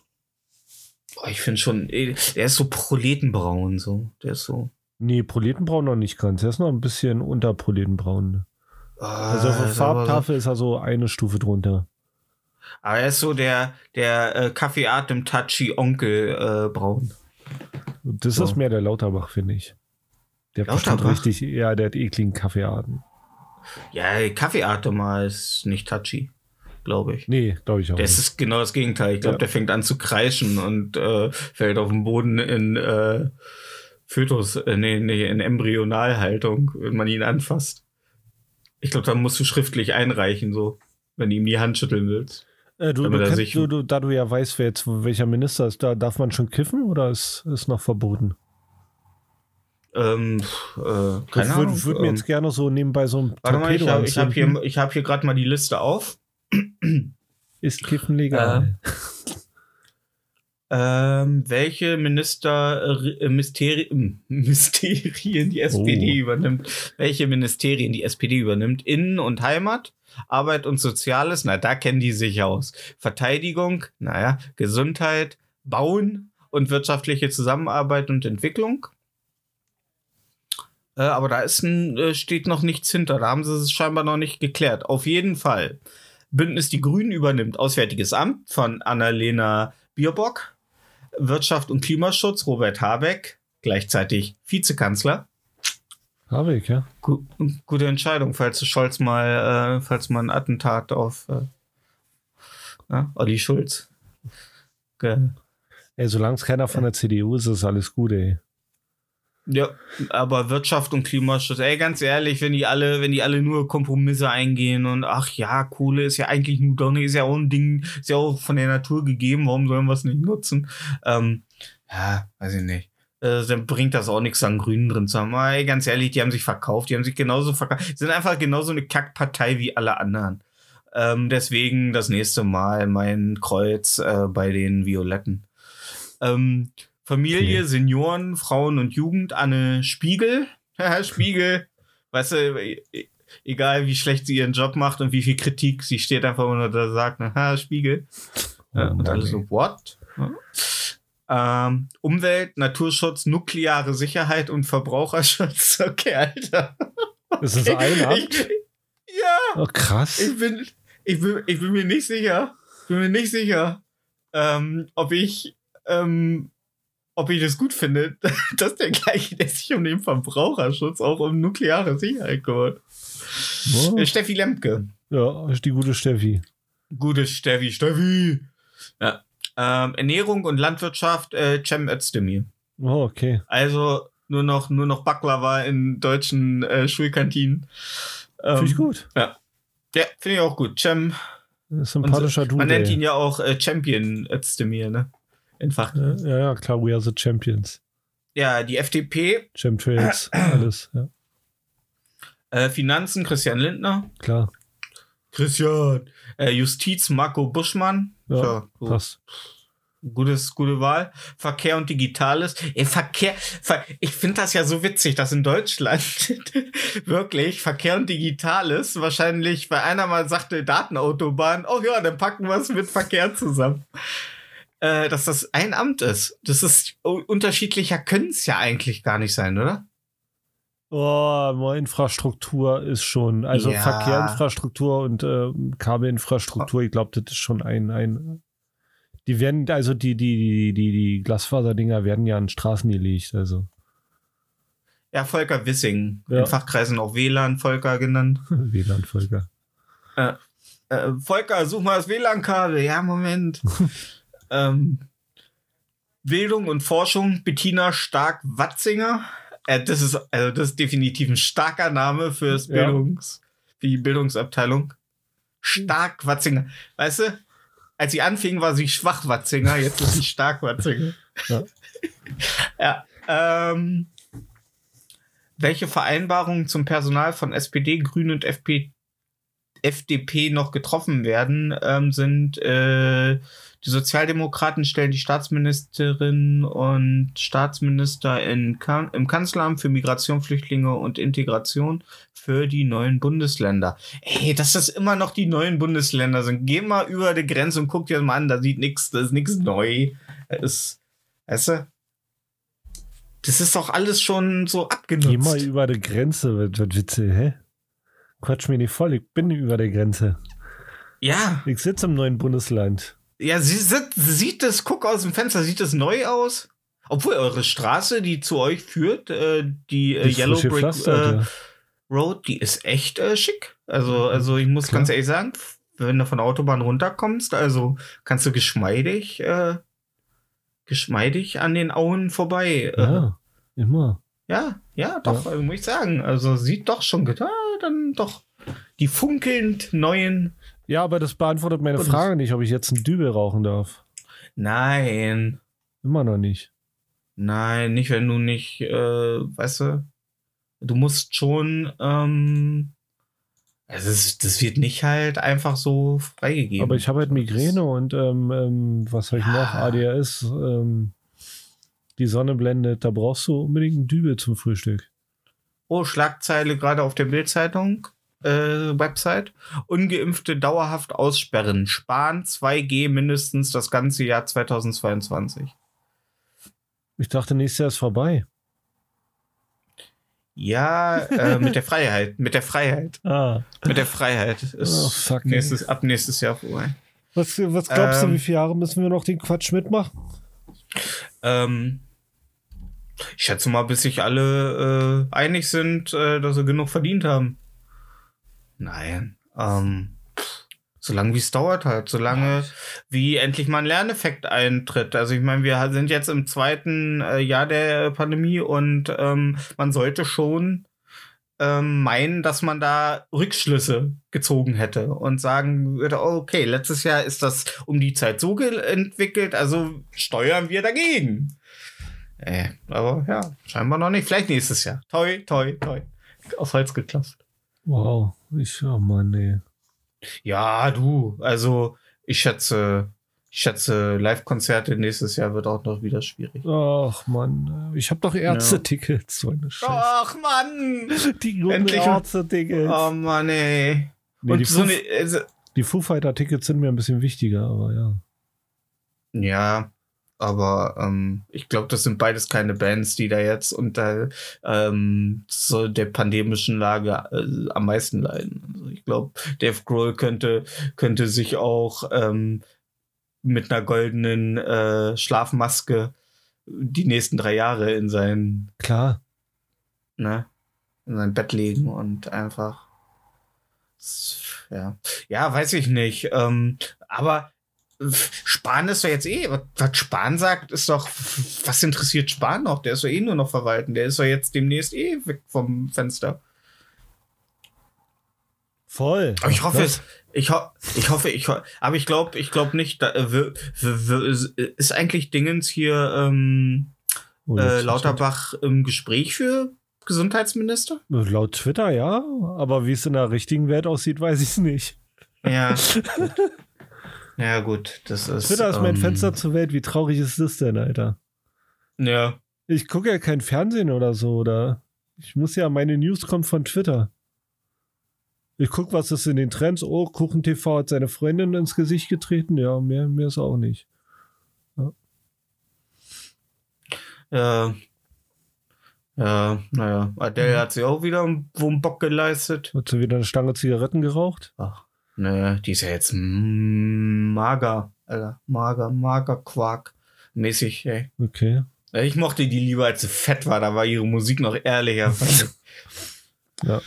boah, ich finde schon, der ist so proletenbraun, so. Der ist so. Nee, Proletenbraun noch nicht ganz. Der ist noch ein bisschen unter Proletenbraun. Ah, Also auf der so- Farbtafel ist er so eine Stufe drunter. Aber er ist so der, der äh, Kaffeeatem Touchy Onkel äh, Braun. Das So. ist mehr der Lauterbach, finde ich. Der Lauterbach? richtig, ja, der hat ekligen Kaffeearten. Ja, Kaffeeatem ist nicht touchy, glaube ich. Nee, glaube ich auch Das nicht. ist genau das Gegenteil. Ich glaube, Ja. der fängt an zu kreischen und äh, fällt auf den Boden in äh, Fötus, äh, nee, nee, in Embryonalhaltung, wenn man ihn anfasst. Ich glaube, da musst du schriftlich einreichen, so, wenn du ihm die Hand schütteln willst. Äh, du, du, kennst, du, du, da du ja weißt, wer jetzt welcher Minister ist, da darf man schon kiffen oder ist, ist noch verboten? Ähm, äh, keine ich würde würd mir ähm, jetzt gerne so nebenbei so ein warte mal, ich Torpedo habe hab hier, ich hab hier gerade mal die Liste auf. Ist Kiffen legal? Ähm, welche Minister, äh, Mysteri Mysterien die SPD Oh. übernimmt, welche Ministerien die SPD übernimmt, Innen- und Heimat, Arbeit und Soziales, na, da kennen die sich aus. Verteidigung, naja, Gesundheit, Bauen und wirtschaftliche Zusammenarbeit und Entwicklung. Äh, aber da ist ein, äh, steht noch nichts hinter. Da haben sie es scheinbar noch nicht geklärt. Auf jeden Fall. Bündnis Die Grünen übernimmt Auswärtiges Amt von Annalena Bierbock. Wirtschaft und Klimaschutz Robert Habeck, gleichzeitig Vizekanzler. Habe ich, ja. Gu gute Entscheidung, falls Scholz mal, äh, falls mal ein Attentat auf äh, ja, Olli Schulz. Ge Ey, solange es keiner von der CDU ist, ist alles gut, ey. Ja, aber Wirtschaft und Klimaschutz, ey, ganz ehrlich, wenn die alle, wenn die alle nur Kompromisse eingehen und ach ja, Kohle ist ja eigentlich nur nicht, ist ja auch ein Ding, ist ja auch von der Natur gegeben, warum sollen wir es nicht nutzen? Ähm, ja, weiß ich nicht. Äh, dann bringt das auch nichts an Grünen drin zu haben. Ey, ganz ehrlich, die haben sich verkauft, die haben sich genauso verkauft, sind einfach genauso eine Kackpartei wie alle anderen. Ähm, deswegen das nächste Mal mein Kreuz äh, bei den Violetten. Ähm, Familie, Okay. Senioren, Frauen und Jugend, Anne Spiegel. Haha, Spiegel. Weißt du, e- egal wie schlecht sie ihren Job macht und wie viel Kritik, sie steht einfach und da sagt, ha, Spiegel. Ja, Oh und Mann, alle so, what? Ja. Ähm, Umwelt, Naturschutz, nukleare Sicherheit und Verbraucherschutz. Okay, Alter. Ist das ein Amt? Ich, ja, Oh, krass. ich bin, ich bin, ich bin mir nicht sicher. Ich bin mir nicht sicher, ähm, ob ich, ähm, ob ich das gut finde, dass der gleiche, der sich um den Verbraucherschutz auch um nukleare Sicherheit kümmert. Oh. Steffi Lemke. Ja, ist die gute Steffi. Gute Steffi, Steffi. Ja. Ähm, Ernährung und Landwirtschaft, äh, Cem Özdemir. Oh, okay. Also nur noch, nur noch Baklava in deutschen äh, Schulkantinen. Ähm, Finde ich gut. Ja, finde ich auch gut. Cem, Sympathischer Dude. man nennt ihn ja auch äh, Champion Özdemir, ne? Einfach. Ja, ja, ja, klar, we are the champions. Ja, die FDP, Chemtrails, alles. Ja, äh, Finanzen, Christian Lindner. klar. Christian. Äh, Justiz, Marco Buschmann. Ja, Tja, so. Passt. Gutes, gute Wahl. Verkehr und Digitales. Ey, Verkehr, Ver ich finde das ja so witzig, dass in Deutschland wirklich Verkehr und Digitales wahrscheinlich, weil einer mal sagte Datenautobahn, oh ja, dann packen wir es mit Verkehr zusammen. Äh, dass das ein Amt ist. Das ist unterschiedlicher können es ja eigentlich gar nicht sein, oder? Oh, Infrastruktur ist schon, also Ja. Verkehrinfrastruktur und äh, Kabelinfrastruktur, ich glaube, das ist schon ein, ein, die werden, also die, die, die, die, die Glasfaserdinger werden ja an Straßen gelegt, also Ja, Volker Wissing. Ja. In Fachkreisen auch WLAN Volker genannt. WLAN-Folger. Äh, Volker, such mal das WLAN-Kabel. Ja, Moment. ähm, Bildung und Forschung, Bettina Stark-Watzinger. Äh, das ist, also das ist definitiv ein starker Name fürs Ja. Bildungs, für die Bildungsabteilung. Stark-Watzinger. Weißt du, als sie anfing, war sie Schwach-Watzinger, jetzt ist sie Stark-Watzinger. Ja. ja. Ähm, welche Vereinbarungen zum Personal von SPD, Grünen und FP, FDP noch getroffen werden, ähm, sind äh, die Sozialdemokraten stellen die Staatsministerin und Staatsminister in im Kanzleramt für Migration, Flüchtlinge und Integration für die neuen Bundesländer. Ey, dass das immer noch die neuen Bundesländer sind. Geh mal über die Grenze und guck dir das mal an, da sieht nichts, da ist nichts neu. Das ist, weißt du? Das ist doch alles schon so abgenutzt. Geh mal über die Grenze, was, was Witze, hä? Quatsch mir nicht voll, ich bin über der Grenze. ja, Ich sitze im neuen Bundesland. Ja, sie sieht, sieht das, guck aus dem Fenster, sieht das neu aus? Obwohl eure Straße, die zu euch führt, äh, die, äh, Yellow Brick gepflastert, äh, ja. Road, die ist echt äh, schick. Also, also ich muss Klar. ganz ehrlich sagen, wenn du von der Autobahn runterkommst, also kannst du geschmeidig, äh, geschmeidig an den Auen vorbei. Äh, Ja, immer. ja, ja, doch, Also, muss ich sagen. Also sieht doch schon, ge- ah, dann doch die funkelnd neuen. Ja, aber das beantwortet meine Und- Frage nicht, ob ich jetzt einen Dübel rauchen darf. Nein, Immer noch nicht. Nein, nicht, wenn du nicht, äh, weißt du, du musst schon, ähm, also es, das wird nicht halt einfach so freigegeben. Aber ich habe halt Migräne und ähm, ähm, was habe ich noch? Ja. ADHS. Ähm, die Sonne blendet. Da brauchst du unbedingt einen Dübel zum Frühstück. Oh, Schlagzeile gerade auf der Bildzeitung, äh, Website. Ungeimpfte dauerhaft aussperren. Sparen 2G mindestens das ganze Jahr 2022. Ich dachte, nächstes Jahr ist vorbei. Ja, äh, mit der Freiheit, mit der Freiheit, Ah. mit der Freiheit ist Oh, nächstes, ab nächstes Jahr vorbei. Was, was glaubst du, Ähm. wie viele Jahre müssen wir noch den Quatsch mitmachen? Ähm, ich schätze mal, bis sich alle äh, einig sind, äh, dass sie genug verdient haben. Nein. Ähm, Solange wie es dauert halt, solange wie endlich mal ein Lerneffekt eintritt. Also ich meine, wir sind jetzt im zweiten äh, Jahr der Pandemie und ähm, man sollte schon ähm, meinen, dass man da Rückschlüsse gezogen hätte und sagen würde, oh, okay, letztes Jahr ist das um die Zeit so entwickelt, also steuern wir dagegen. Äh, aber ja, scheinbar noch nicht. Vielleicht nächstes Jahr. Toi, toi, toi. Aus Holz geklopft. Wow. Ich, oh Mann, ey. Ja, du, also ich schätze, ich schätze, Live-Konzerte nächstes Jahr wird auch noch wieder schwierig. Ach Mann, ich habe doch Ärzte-Tickets. So eine Scheiße. Ach Mann! Die guten endlich- Ärzte-Tickets. Oh Mann, ey. Nee, Und die, so Foo, eine, also, die Foo Fighter-Tickets sind mir ein bisschen wichtiger, aber ja. ja, aber ähm, ich glaube, das sind beides keine Bands, die da jetzt unter ähm, so der pandemischen Lage äh, am meisten leiden. Also ich glaube, Dave Grohl könnte könnte sich auch ähm, mit einer goldenen äh, Schlafmaske die nächsten drei Jahre in sein Klar. ne, in sein Bett legen und einfach ja, ja, weiß ich nicht. Ähm, aber Spahn ist doch jetzt eh, was, Spahn sagt, ist doch, was interessiert Spahn noch? Der ist doch eh nur noch verwalten. Der ist doch jetzt demnächst eh weg vom Fenster. Voll. Aber ich hoffe, es, ich, ho ich hoffe, ich ho aber ich glaube, ich glaube nicht, da, äh, ist eigentlich Dingens hier ähm, Oh, äh, Lauterbach im Gespräch für Gesundheitsminister? Laut Twitter ja, aber wie es in der richtigen Welt aussieht, weiß ich es nicht. Ja. Ja, gut, das ist. Twitter ist mein ähm, Fenster zur Welt. Wie traurig ist das denn, Alter? Ja. Ich gucke ja kein Fernsehen oder so, oder? Ich muss ja, meine News kommt von Twitter. Ich gucke, was ist in den Trends. Oh, Kuchen TV hat seine Freundin ins Gesicht getreten. Ja, mehr, mehr ist auch nicht. Ja. Ja, naja. Adele hat sich auch wieder einen Bock geleistet. Hat sie wieder eine Stange Zigaretten geraucht? Ach, ne, die ist ja jetzt mager, Alter. Mager, mager Quark. Mäßig, ey. Okay. Ich mochte die lieber, als sie fett war. Da war ihre Musik noch ehrlicher. Ja.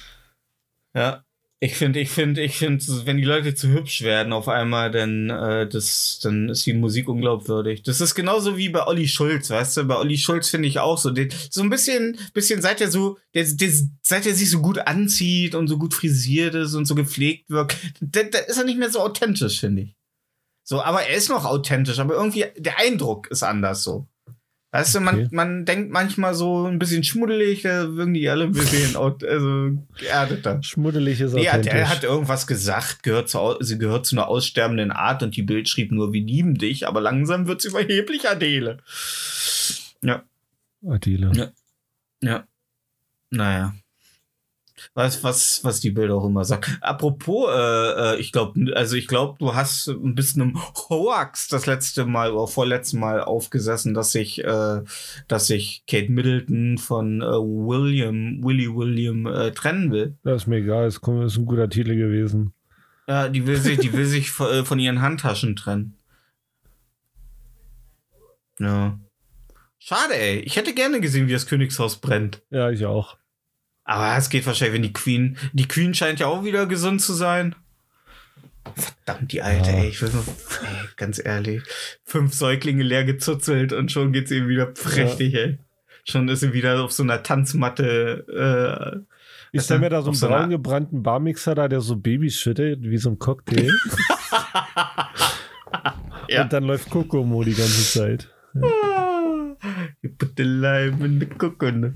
Ja. Ich finde, ich finde, ich finde, wenn die Leute zu hübsch werden auf einmal, dann, äh, das, dann ist die Musik unglaubwürdig. Das ist genauso wie bei Olli Schulz, weißt du? Bei Olli Schulz finde ich auch so, den, so ein bisschen, bisschen seit er so, der, der, seit er sich so gut anzieht und so gut frisiert ist und so gepflegt wirkt, da, ist er nicht mehr so authentisch, finde ich. So, aber er ist noch authentisch, aber irgendwie der Eindruck ist anders so. Weißt du, man, Okay. man denkt manchmal so ein bisschen schmuddelig, da wirken die alle ein bisschen also geerdeter. Schmuddelig ist authentisch. der hat irgendwas gesagt, gehört zu, sie gehört zu einer aussterbenden Art und die Bild schrieb nur, wir lieben dich, aber langsam wird's überheblich, Adele. Ja, Adele. Ja. ja. Naja. Was, was, was die Bilder auch immer sagen. Apropos, äh, äh, ich glaube, also ich glaube, du hast ein bisschen im Hoax das letzte Mal oder vorletzte Mal aufgesessen, dass sich, äh, dass sich Kate Middleton von äh, William, Willy William äh, trennen will. Das ist mir egal, ist, ist ein guter Titel gewesen. Ja, die will sich, die will sich von, äh, von ihren Handtaschen trennen. Ja. Schade, ey. Ich hätte gerne gesehen, wie das Königshaus brennt. Ja, ich auch. Aber es geht wahrscheinlich, wenn die Queen. Die Queen scheint ja auch wieder gesund zu sein. Verdammt, die Alte, Ja. ey. Ich will nur, ey, ganz ehrlich. Fünf Säuglinge leer gezuzelt und schon geht's ihm wieder prächtig, ey. Schon ist sie wieder auf so einer Tanzmatte. Äh, Ich stelle mir da so einen Auf so einer- braun gebrannten Barmixer da, der so Babys schüttet, wie so ein Cocktail. Ja. Und dann läuft Kokomo die ganze Zeit. You put the lime in the coconut.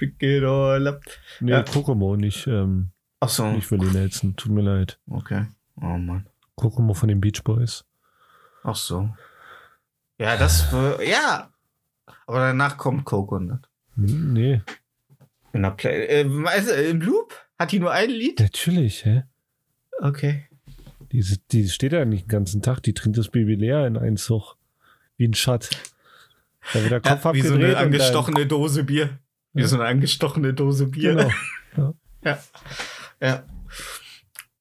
Drink it all up. Nee, Ja. Kokomo, nicht, ähm, Ach so. nicht Willie Nelson. Tut mir leid. Okay. Oh Mann. Kokomo von den Beach Boys. Ach so. Ja, das, ja. Aber danach kommt Coconut. Hm, Nee, In der Play äh, also, im Loop? Hat die nur ein Lied? natürlich, hä? Okay. Die, die steht ja nicht den ganzen Tag, die trinkt das Baby leer in einen Zug. Wie ein Schatt. Da wird der Kopf Ja, wie so abgedreht. eine angestochene Dose Bier. Wie Ja. so eine angestochene Dose Bier. Genau. Ja.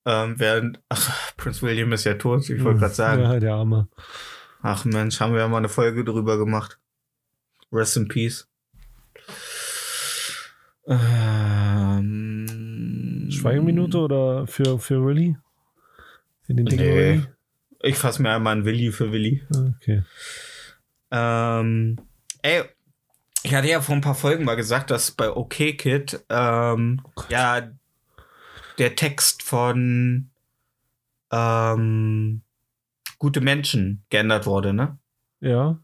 Ähm, während, ach, Prince William ist ja tot, ich wollte gerade sagen. Ja, der Arme. Ach Mensch, haben wir ja mal eine Folge drüber gemacht. Rest in Peace. Ähm, Schweigeminute oder für, für Willy? In den Dingen Nee. Willi? Ich fasse mir einmal einen Willi für Willi. Ah, Okay. Ähm, ey, ich hatte ja vor ein paar Folgen mal gesagt, dass bei OKKid ähm, ja der Text von ähm, Gute Menschen geändert wurde, ne? Ja.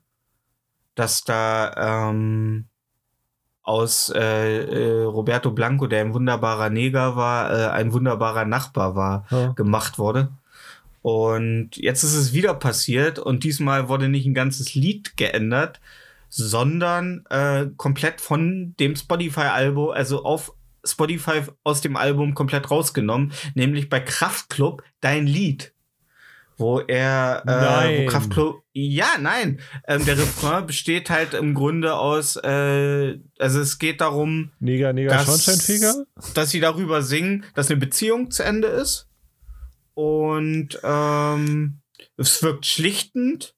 Dass da ähm, aus äh, äh, Roberto Blanco, der ein wunderbarer Neger war, äh, ein wunderbarer Nachbar war, ja. gemacht wurde. Und jetzt ist es wieder passiert und diesmal wurde nicht ein ganzes Lied geändert, sondern äh, komplett von dem Spotify-Album, also auf Spotify aus dem Album komplett rausgenommen, nämlich bei Kraftklub dein Lied. Wo er, äh, Nein. wo Kraftklub, ja, nein, ähm, der Refrain besteht halt im Grunde aus, äh, also es geht darum, Neger, Neger, Das- Schornsteinfeger? dass sie darüber singen, dass eine Beziehung zu Ende ist. Und ähm, es wirkt schlichtend.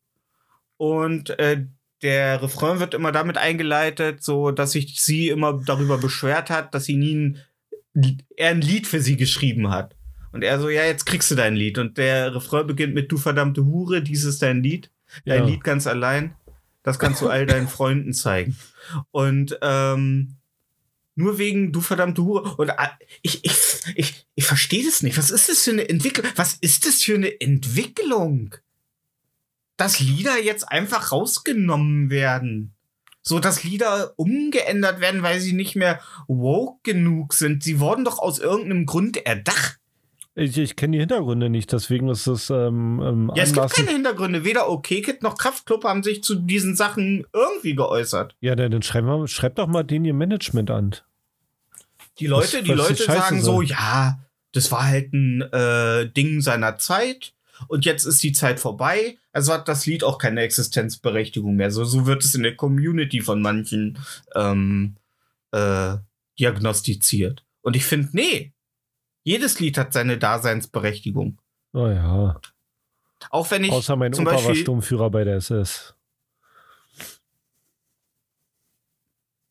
Und äh, der Refrain wird immer damit eingeleitet, so dass sich sie immer darüber beschwert hat, dass sie nie ein, er ein Lied für sie geschrieben hat. Und er so, ja, jetzt kriegst du dein Lied. Und der Refrain beginnt mit Du verdammte Hure, dies ist dein Lied. Dein Ja. Lied ganz allein. Das kannst du all deinen Freunden zeigen. Und ähm, nur wegen du verdammte Hure. Und äh, ich, ich, ich, ich verstehe das nicht. Was ist das für eine Entwicklung? Was ist das für eine Entwicklung? Dass Lieder jetzt einfach rausgenommen werden. So, dass Lieder umgeändert werden, weil sie nicht mehr woke genug sind. Sie wurden doch aus irgendeinem Grund erdacht. Ich, ich kenne die Hintergründe nicht, deswegen ist es ähm, ähm, Ja, es gibt keine Hintergründe. Weder OK-Kid noch Kraftklub haben sich zu diesen Sachen irgendwie geäußert. Ja, dann, dann schreib, mal, schreib doch mal den ihr Management an. Die Leute, Was- die was Leute sagen so, ja, das war halt ein äh, Ding seiner Zeit und jetzt ist die Zeit vorbei. Also hat das Lied auch keine Existenzberechtigung mehr. So, so wird es in der Community von manchen ähm, äh, diagnostiziert. Und ich finde, nee, jedes Lied hat seine Daseinsberechtigung. Oh ja. Auch wenn ich Außer mein zum Opa war Beispiel- Sturmführer bei der SS.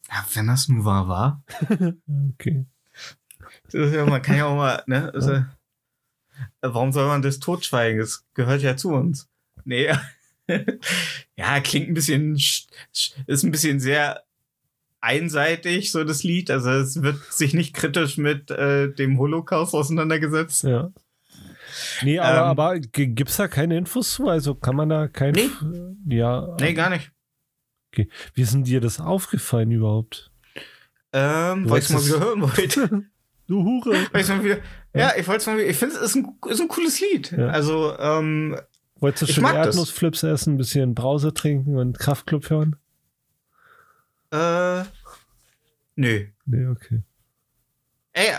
ja, wenn das nun wahr war, Okay. Das ist ja, man kann ja auch mal, ne? Also, äh, warum soll man das totschweigen? Es gehört ja zu uns. Nee. ja, klingt ein bisschen, sch- sch- ist ein bisschen sehr einseitig, so das Lied. Also es wird sich nicht kritisch mit äh, dem Holocaust auseinandergesetzt. Ja. Nee, aber, Ähm. aber g- gibt's da keine Infos zu? Also kann man da kein. Nee. Ja. Nee, gar nicht. Wie ist denn dir das aufgefallen überhaupt? Ähm, weil ich mal wolltest- wieder hören wollte. Du Hure. weil ich's mal wieder, ja, ich wollte es ich finde es ist ein, ist ein cooles Lied. Ja. Also, ähm, Wolltest du schon mag das. Erdnussflips essen, ein bisschen Brause trinken und Kraftclub hören? äh, nö. Nee, okay. Ey,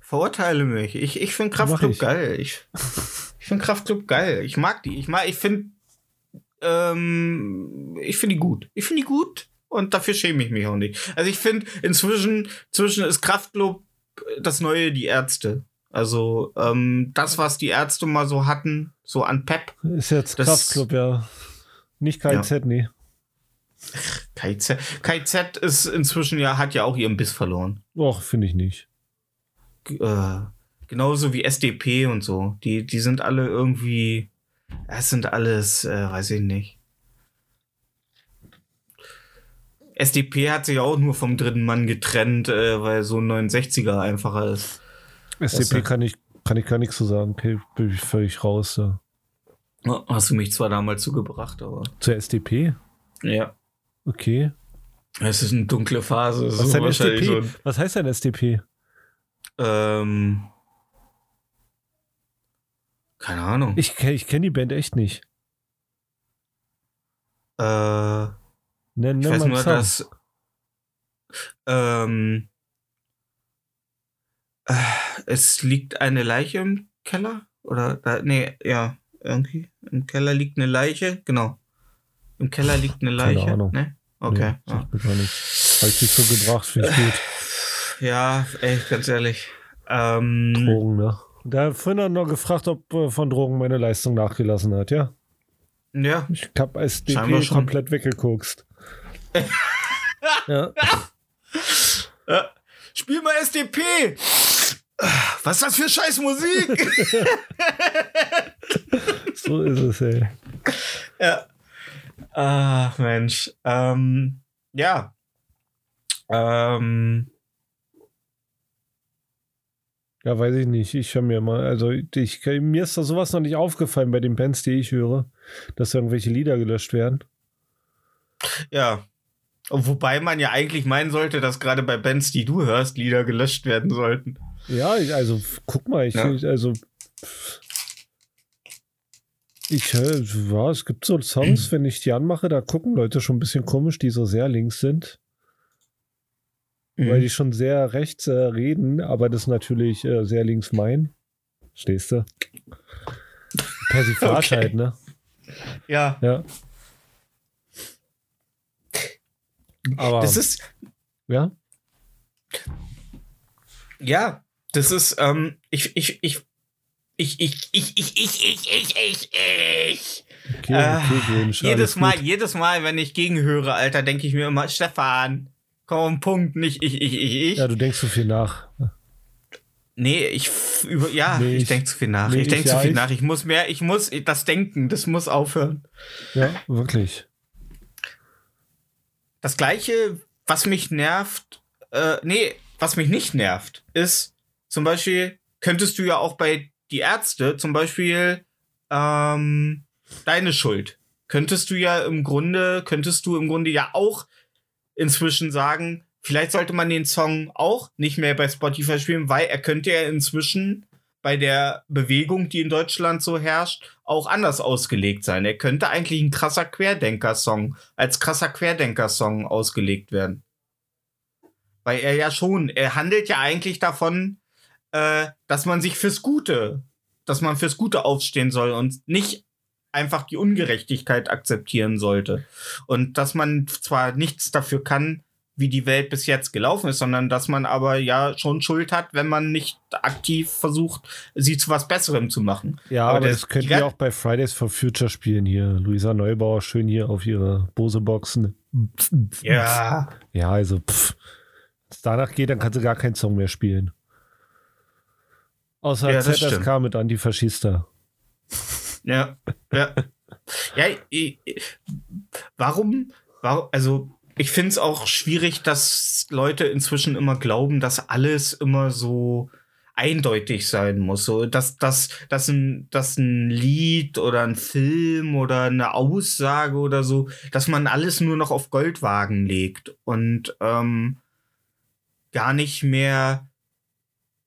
verurteile mich. Ich, ich finde Kraftclub ich. geil. Ich, ich finde Kraftclub geil. Ich mag die. Ich mag, ich finde, ähm, ich finde die gut. Ich finde die gut und dafür schäme ich mich auch nicht. Also ich finde, inzwischen, zwischen ist Kraftclub das neue die Ärzte. Also ähm, das, was die Ärzte mal so hatten, so an Pep, Ist jetzt Das- Kraftclub, ja. Nicht KZ, nee. KZ. KZ ist inzwischen ja, hat ja auch ihren Biss verloren. Och, finde ich nicht. G- äh, genauso wie SDP und so. Die, die sind alle irgendwie, es sind alles, äh, weiß ich nicht. SDP hat sich auch nur vom dritten Mann getrennt, äh, weil so ein 69er einfacher ist. SDP ja- kann ich, kann ich gar nichts zu sagen. Okay, bin ich völlig raus. Oh, Hast du mich zwar damals zugebracht, aber. Zur SDP? Ja. Okay. Es ist eine dunkle Phase. Was so wahrscheinlich SDP? so- Was heißt denn SDP? Ähm, keine Ahnung. Ich, ich kenne die Band echt nicht. äh, Nenn, Ich nenn weiß mal einen nur, Song. dass ähm, äh, es liegt eine Leiche im Keller oder da, nee, ja, irgendwie im Keller liegt eine Leiche, genau. Im Keller liegt eine Keine Leiche. Ahnung. Ne? Okay. Nee, ja. gar nicht. Hab ich dich so gebracht, finde ich gut. ja, ey, ganz ehrlich. Ähm, Drogen, ne? Hat vorhin noch gefragt, ob äh, von Drogen meine Leistung nachgelassen hat, ja? ja, Ich hab SDP komplett weggekokst. ja. Äh, spiel mal SDP. Was ist das für scheiß Musik? So ist es, ey. Ja. Ach, Mensch. Ähm, ja. Ähm, Ja, weiß ich nicht. Ich höre mir mal, also ich, mir ist da sowas noch nicht aufgefallen bei den Bands, die ich höre, dass irgendwelche Lieder gelöscht werden. ja. Wobei man ja eigentlich meinen sollte, dass gerade bei Bands, die du hörst, Lieder gelöscht werden sollten. Ja, ich, also guck mal, ich, Ja. also ich höre, ja, es gibt so Songs, wenn ich die anmache, da gucken Leute schon ein bisschen komisch, die so sehr links sind, weil die schon sehr rechts äh, reden, aber das natürlich äh, sehr links meinen. Stehst du? Persiflage Okay. halt, ne? ja. Ja. Aber Das ist, ja, ja, das ist, ähm, ich, ich, ich, ich, ich, ich, ich, ich, ich, ich, ich, ich. okay, Äh, okay, Grinch, jedes Mal, jedes Mal, wenn ich gegenhöre, Alter, denke ich mir immer, Stefan, komm, Punkt, nicht ich, ich, ich, ich. Ja, du denkst so viel nach. Nee, ich über ja, Nee, ich, ich- denke zu viel nach. nee, ich denke zu ja, viel ich- nach. Ich muss mehr, ich muss das Denken, das muss aufhören. Ja, wirklich. Das gleiche, was mich nervt, äh, nee, was mich nicht nervt, ist zum Beispiel, könntest du ja auch bei die Ärzte zum Beispiel ähm, deine Schuld. Könntest du ja im Grunde, könntest du im Grunde ja auch inzwischen sagen, vielleicht sollte man den Song auch nicht mehr bei Spotify spielen, weil er könnte ja inzwischen bei der Bewegung, die in Deutschland so herrscht, auch anders ausgelegt sein. Er könnte eigentlich ein krasser Querdenker-Song als krasser Querdenker-Song ausgelegt werden. Weil er ja schon, er handelt ja eigentlich davon, äh, dass man sich fürs Gute, dass man fürs Gute aufstehen soll und nicht einfach die Ungerechtigkeit akzeptieren sollte. Und dass man zwar nichts dafür kann, wie die Welt bis jetzt gelaufen ist, sondern dass man aber ja schon Schuld hat, wenn man nicht aktiv versucht, sie zu was Besserem zu machen. Ja, Aber aber, das- das könnt die ihr ga- auch bei Fridays for Future spielen hier. Luisa Neubauer schön hier auf ihre Bose-Boxen. Ja. Ja, also pff. Wenn es danach geht, dann kannst du gar keinen Song mehr spielen. Außer Ja, das ZSK mit Antifaschista. Ja, ja. Ja, ich, ich- warum, warum, also ich finde es auch schwierig, dass Leute inzwischen immer glauben, dass alles immer so eindeutig sein muss. So, dass, dass, dass, ein, dass ein Lied oder ein Film oder eine Aussage oder so, dass man alles nur noch auf Goldwagen legt und ähm, gar nicht mehr.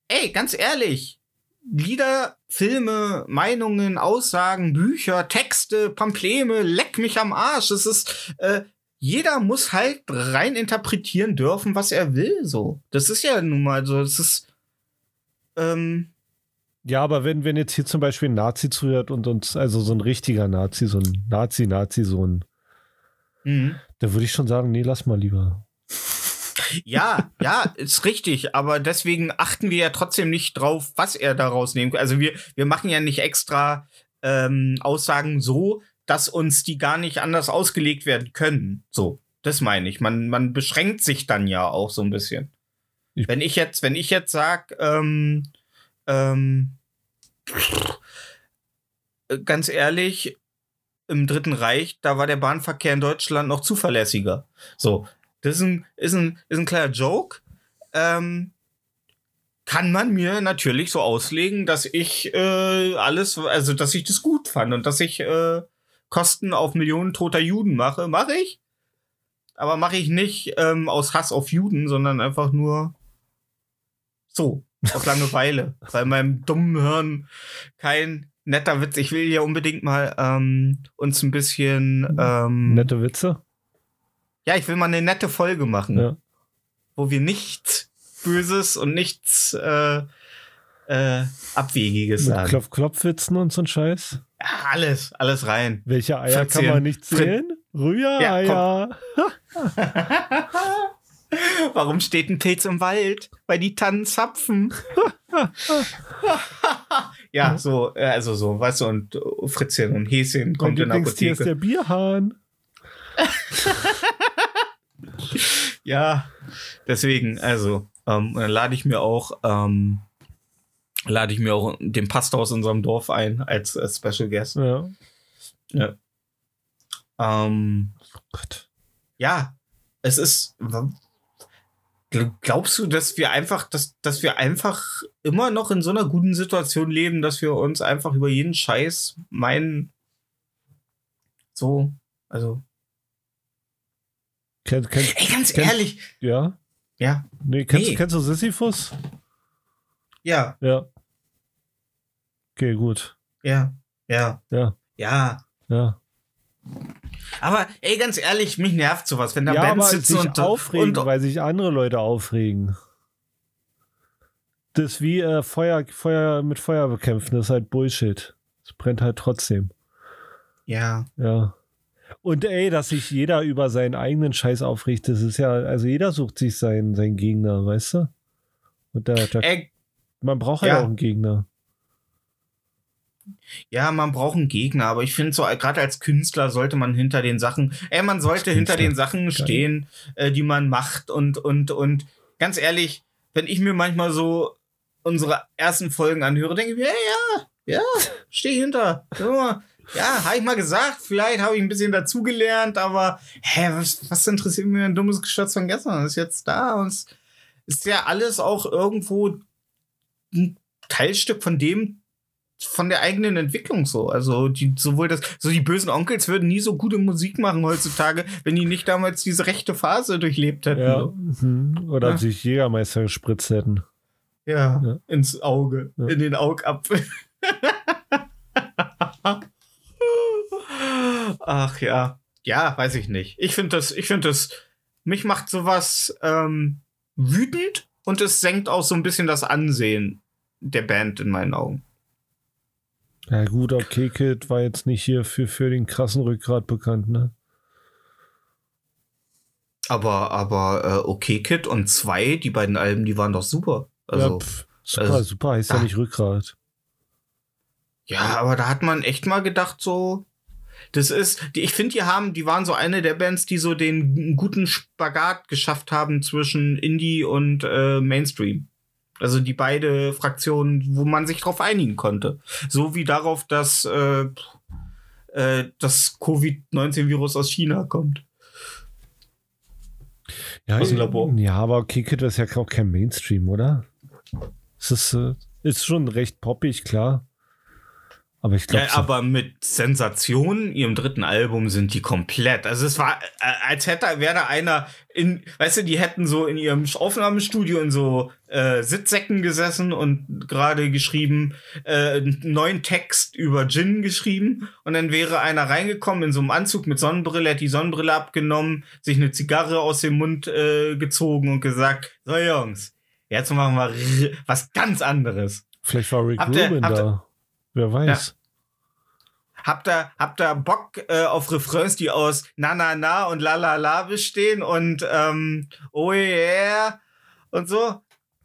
Ey, ganz ehrlich, Lieder, Filme, Meinungen, Aussagen, Bücher, Texte, Pampleme, leck mich am Arsch. Es ist, äh, jeder muss halt rein interpretieren dürfen, was er will, so. Das ist ja nun mal so, das ist, ähm, Ja, aber wenn, wenn jetzt hier zum Beispiel ein Nazi zuhört und uns, also so ein richtiger Nazi, so ein Nazi-Nazi, so ein, mhm. da würde ich schon sagen, nee, lass mal lieber. Ja, ja, ist richtig, aber deswegen achten wir ja trotzdem nicht drauf, was er daraus nehmen kann. Also wir, wir machen ja nicht extra ähm, Aussagen so, dass uns die gar nicht anders ausgelegt werden können. So, das meine ich. Man, man beschränkt sich dann ja auch so ein bisschen. Ich- wenn ich jetzt, wenn ich jetzt sag, ähm, ähm, äh, ganz ehrlich, im Dritten Reich, da war der Bahnverkehr in Deutschland noch zuverlässiger. So, das ist ein, ist ein, ist ein kleiner Joke. Ähm, kann man mir natürlich so auslegen, dass ich äh, alles, also dass ich das gut fand und dass ich äh, Kosten auf Millionen toter Juden mache. Mache ich. Aber mache ich nicht ähm, aus Hass auf Juden, sondern einfach nur so, aus Langeweile. weil meinem dummen Hirn kein netter Witz. Ich will ja unbedingt mal ähm, uns ein bisschen. Ähm, Nette Witze? Ja, ich will mal eine nette Folge machen, Ja. wo wir nichts Böses und nichts äh, äh, Abwegiges Mit sagen. Klopf-Klopf-Witzen und so ein Scheiß? Ja, alles, alles rein. Welche Eier kann Fritzchen. man nicht zählen? Rühreier. Warum steht ein Pilz im Wald? Weil die Tannen zapfen. ja, so, äh, also so, weißt du, und äh, Fritzchen und Häschen kommt in der Lieblingstier ist Apotheke. der Bierhahn. Ja, deswegen, also, ähm, dann lade ich mir auch ähm, lade ich mir auch den Pastor aus unserem Dorf ein als, als Special Guest. Ja. Ähm, Gott. ja, es ist. Gl- Glaubst du, dass wir einfach, dass, dass wir einfach immer noch in so einer guten Situation leben, dass wir uns einfach über jeden Scheiß meinen, so, also, Kenn, kenn, ey, ganz Kenn- ehrlich, ja? ja, Nee, kennst, Nee. kennst du Sisyphus? ja, Ja. Okay, gut. ja, ja, Ja. ja. Ja. Aber ey, ganz ehrlich, mich nervt sowas, wenn da ja, Bands sitzen sich und aufregen, und, weil sich andere Leute aufregen. Das ist wie äh, Feuer, Feuer mit Feuer bekämpfen, das ist halt Bullshit. Es brennt halt trotzdem. ja, Ja. Und ey, dass sich jeder über seinen eigenen Scheiß aufregt, das ist ja, also jeder sucht sich seinen, seinen Gegner, weißt du? Und da, da, ey, man braucht halt ja. auch einen Gegner. Ja, man braucht einen Gegner, aber ich finde so, gerade als Künstler sollte man hinter den Sachen, ey, man sollte hinter den Sachen stehen, äh, die man macht und, und, und ganz ehrlich, wenn ich mir manchmal so unsere ersten Folgen anhöre, denke ich mir, ja, ja, ja, steh hinter. So, ja, habe ich mal gesagt, vielleicht habe ich ein bisschen dazugelernt, aber hä, was, was interessiert mir ein dummes Geschwätz von gestern? Das ist jetzt da und es ist ja alles auch irgendwo ein Teilstück von dem, von der eigenen Entwicklung so. Also die, sowohl das, so die bösen Onkels würden nie so gute Musik machen heutzutage, wenn die nicht damals diese rechte Phase durchlebt hätten. Ja. so. Mhm. Oder Ja. sich Jägermeister gespritzt hätten. Ja, Ja. ins Auge, Ja. in den Augapfel. Ach ja. Ja, weiß ich nicht. Ich finde das, ich finde das, mich macht sowas ähm, wütend und es senkt auch so ein bisschen das Ansehen der Band in meinen Augen. Ja gut, okay, Kid war jetzt nicht hier für, für den krassen Rückgrat bekannt, ne? Aber, aber, äh, okay, Kid und zwei, die beiden Alben, die waren doch super. Also, ja, pff, super, also- super, heißt ja ah. nicht Rückgrat. Ja, aber da hat man echt mal gedacht, so. Das ist, die, ich finde, die haben, die waren so eine der Bands, die so den guten Spagat geschafft haben zwischen Indie und äh, Mainstream. Also die beide Fraktionen, wo man sich drauf einigen konnte. So wie darauf, dass äh, äh, das Covid-19-Virus aus China kommt. Ja, Aus dem Labor. Ja, aber Kid ist ja auch kein Mainstream, oder? Es ist, äh, ist schon recht poppig, klar. Aber ich glaube, Ja, aber mit Sensation, ihrem dritten Album, sind die komplett. Also es war, äh, als hätte, wäre da einer in, weißt du, die hätten so in ihrem Aufnahmestudio in so äh, Sitzsäcken gesessen und gerade geschrieben, äh, einen neuen Text über Gin geschrieben. Und dann wäre einer reingekommen in so einem Anzug mit Sonnenbrille, hätte die Sonnenbrille abgenommen, sich eine Zigarre aus dem Mund äh, gezogen und gesagt, so Jungs, jetzt machen wir was ganz anderes. vielleicht war Rick Rubin da. Wer weiß. Habt ihr, habt ihr Bock äh, auf Refrains, die aus Na Na Na und La La La bestehen und ähm, Oh yeah und so?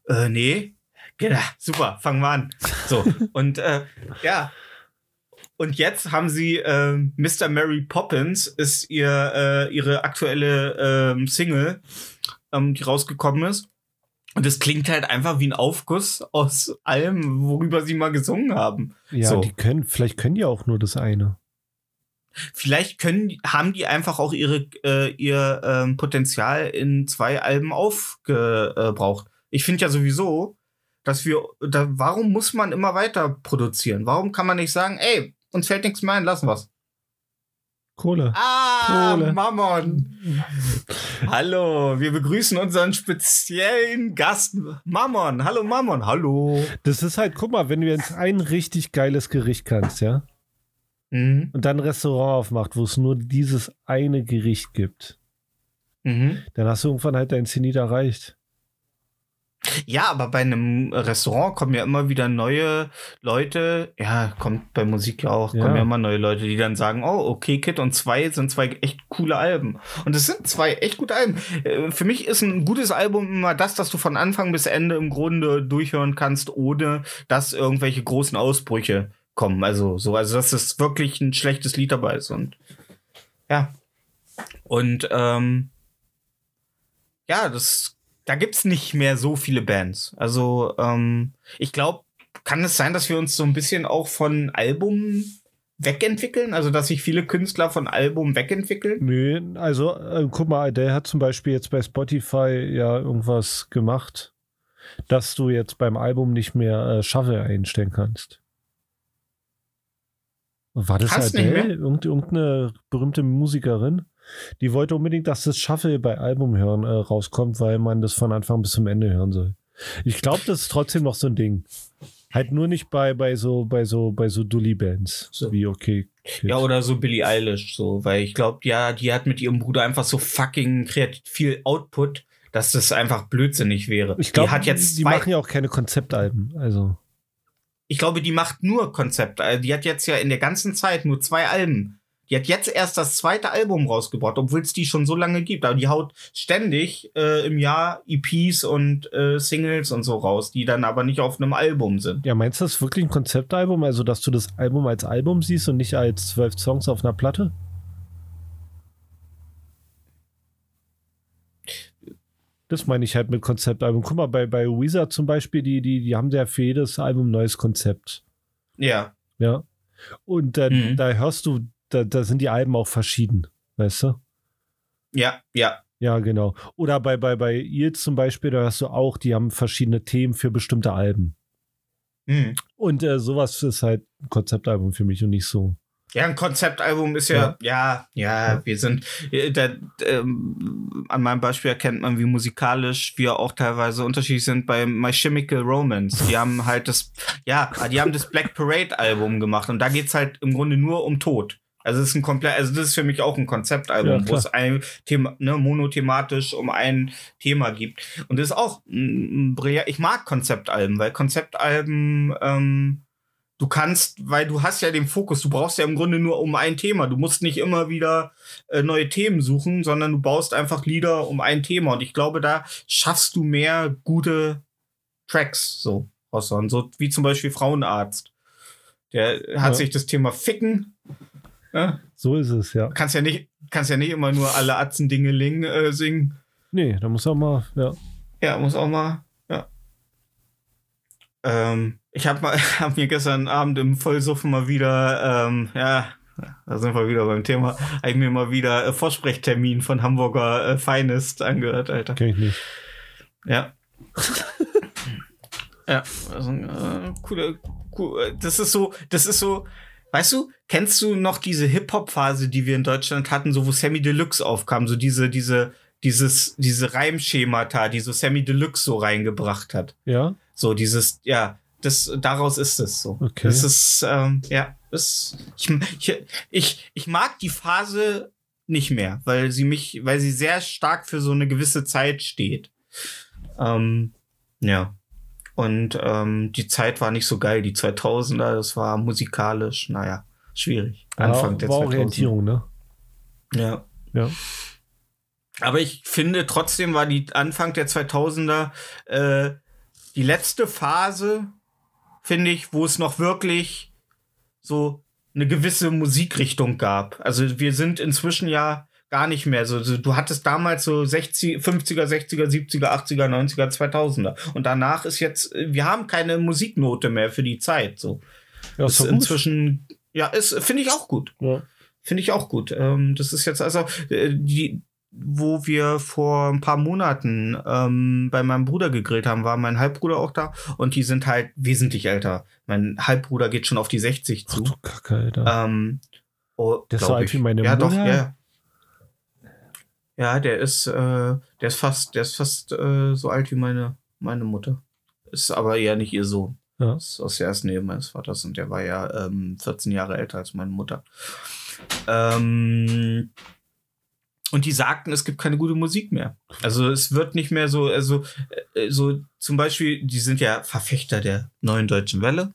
Äh, nee. Genau, super, fangen wir an. So, und äh, ja. Und jetzt haben sie äh, Mr. Mary Poppins ist ihr äh, ihre aktuelle ähm, Single, ähm, die rausgekommen ist. Und es klingt halt einfach wie ein Aufguss aus allem, worüber sie mal gesungen haben. Ja, So. die können, vielleicht können die auch nur das eine. Vielleicht können, haben die einfach auch ihre, äh, ihr ähm, Potenzial in zwei Alben aufgebraucht. Ich finde ja sowieso, dass wir, da, warum muss man immer weiter produzieren? Warum kann man nicht sagen, ey, uns fällt nichts mehr ein, lassen wir's. Kohle. Ah, Kohle. Mammon. Hallo, wir begrüßen unseren speziellen Gast, Mammon. Hallo, Mammon. Hallo. Das ist halt, guck mal, wenn du jetzt ein richtig geiles Gericht kannst, ja, Mhm. und dann ein Restaurant aufmacht, wo es nur dieses eine Gericht gibt, Mhm. dann hast du irgendwann halt dein Zenit erreicht. Ja, aber bei einem Restaurant kommen ja immer wieder neue Leute. Ja, kommt bei Musik ja auch, Ja. kommen ja immer neue Leute, die dann sagen, oh, okay, Kid und zwei sind zwei echt coole Alben. Und es sind zwei echt gute Alben. Äh, Für mich ist ein gutes Album immer das, das du von Anfang bis Ende im Grunde durchhören kannst, ohne dass irgendwelche großen Ausbrüche kommen. Also so, also dass es wirklich ein schlechtes Lied dabei ist. Und ja. Und ähm, ja, das, da gibt's nicht mehr so viele Bands. Also ähm, ich glaube, kann es sein, dass wir uns so ein bisschen auch von Album wegentwickeln? Also, dass sich viele Künstler von Album wegentwickeln? Nee, also äh, guck mal, der hat zum Beispiel jetzt bei Spotify ja irgendwas gemacht, dass du jetzt beim Album nicht mehr äh, Shuffle einstellen kannst. War das Kannst Adele? Irgend, irgendeine berühmte Musikerin? Die wollte unbedingt, dass das Shuffle bei Album hören äh, rauskommt, weil man das von Anfang bis zum Ende hören soll. Ich glaube, das ist trotzdem noch so ein Ding. Halt nur nicht bei, bei so, bei so, bei so Dully-Bands. So. Wie okay. Kids. Ja, oder so Billie Eilish, so, weil ich glaube, ja, die hat mit ihrem Bruder einfach so fucking kreativ viel Output, dass das einfach blödsinnig wäre. ich glaube, die hat jetzt die machen ja auch keine Konzeptalben. Also. ich glaube, die macht nur Konzept. Also Die hat jetzt ja in der ganzen Zeit nur zwei Alben. Die hat jetzt erst das zweite Album rausgebracht, obwohl es die schon so lange gibt. Aber die haut ständig äh, im Jahr EPs und äh, Singles und so raus, die dann aber nicht auf einem Album sind. Ja, meinst du das wirklich ein Konzeptalbum? Also, dass du das Album als Album siehst und nicht als zwölf Songs auf einer Platte? Das meine ich halt mit Konzeptalbum. Guck mal, bei, bei Weezer zum Beispiel, die, die, die haben ja für jedes Album ein neues Konzept. Ja. Ja. Und dann, Mhm. da hörst du, da, da sind die Alben auch verschieden. Weißt du? Ja, ja. Ja, genau. Oder bei, bei, bei Eels zum Beispiel, da hörst du auch, die haben verschiedene Themen für bestimmte Alben. Mhm. Und äh, sowas ist halt ein Konzeptalbum für mich und nicht so. Ja, ein Konzeptalbum ist ja, ja, ja, wir sind, äh, da, ähm, an meinem Beispiel erkennt man, wie musikalisch wir auch teilweise unterschiedlich sind bei My Chemical Romance. Die haben halt das, ja, die haben das Black Parade Album gemacht und da geht's halt im Grunde nur um Tod. Also es ist ein komplett, also das ist für mich auch ein Konzeptalbum, Ja, wo es ein Thema, ne, monothematisch um ein Thema gibt. Und das ist auch, ein, ein Brillant- ich mag Konzeptalben, weil Konzeptalben, ähm, du kannst, weil du hast ja den Fokus, du brauchst ja im Grunde nur um ein Thema. Du musst nicht immer wieder äh, neue Themen suchen, sondern du baust einfach Lieder um ein Thema. Und ich glaube, da schaffst du mehr gute Tracks so. So wie zum Beispiel Frauenarzt. Der hat Ja. sich das Thema Ficken. Ja, So ist es, ja. kannst ja nicht, kannst ja nicht immer nur alle Atzen Dingeling äh, singen. Nee, da muss auch mal, ja. Ja, muss auch mal, ja. Ähm, ich habe mal, hab mir gestern Abend im Vollsuffen mal wieder, ähm, ja, da sind wir wieder beim Thema, habe ich mir mal wieder äh, Vorsprechtermin von Hamburger äh, Finest angehört, Alter. Kenn ich nicht. Ja. ja, also, äh, coole, cool, das ist so, das ist so, weißt du, kennst du noch diese Hip-Hop-Phase, die wir in Deutschland hatten, so wo Sammy Deluxe aufkam, so diese, diese, dieses, diese Reimschemata, die so Sammy Deluxe so reingebracht hat. Ja? So dieses, ja, das, daraus ist es so. Okay. Das ist, ähm, ja, das, ich, ich, ich, ich mag die Phase nicht mehr, weil sie mich, weil sie sehr stark für so eine gewisse Zeit steht. Ähm, ja. Und ähm, die Zeit war nicht so geil, die 2000er, das war musikalisch, naja, schwierig. Anfang war, der war 2000er. Orientierung, ne? Ja. Ja. Aber ich finde trotzdem war die Anfang der 2000er äh, die letzte Phase, finde ich, wo es noch wirklich so eine gewisse Musikrichtung gab. Also wir sind inzwischen ja gar nicht mehr so. so du hattest damals so 60, 50er, 60er, 70er, 80er, 90er, 2000er. Und danach ist jetzt, äh, wir haben keine Musiknote mehr für die Zeit. So. Ja, ist ist doch inzwischen, ja, ist, finde ich auch gut. Ja. Finde ich auch gut. Ähm, das ist jetzt also äh, die, wo wir vor ein paar Monaten ähm, bei meinem Bruder gegrillt haben, war mein Halbbruder auch da und die sind halt wesentlich älter. Mein Halbbruder geht schon auf die 60 Ach zu. du Kacke, Alter. Ähm, oh, so glaub alt ich. wie meine ja, Doch, Mutter? ja. Ja, der ist, äh, der ist fast, der ist fast äh, so alt wie meine, meine Mutter. Ist aber eher nicht ihr Sohn. Ja. Ist aus der ersten Ehe meines Vaters und der war ja ähm, 14 Jahre älter als meine Mutter. Ähm, und die sagten, es gibt keine gute Musik mehr. Also es wird nicht mehr so, also äh, so zum Beispiel, die sind ja Verfechter der neuen deutschen Welle.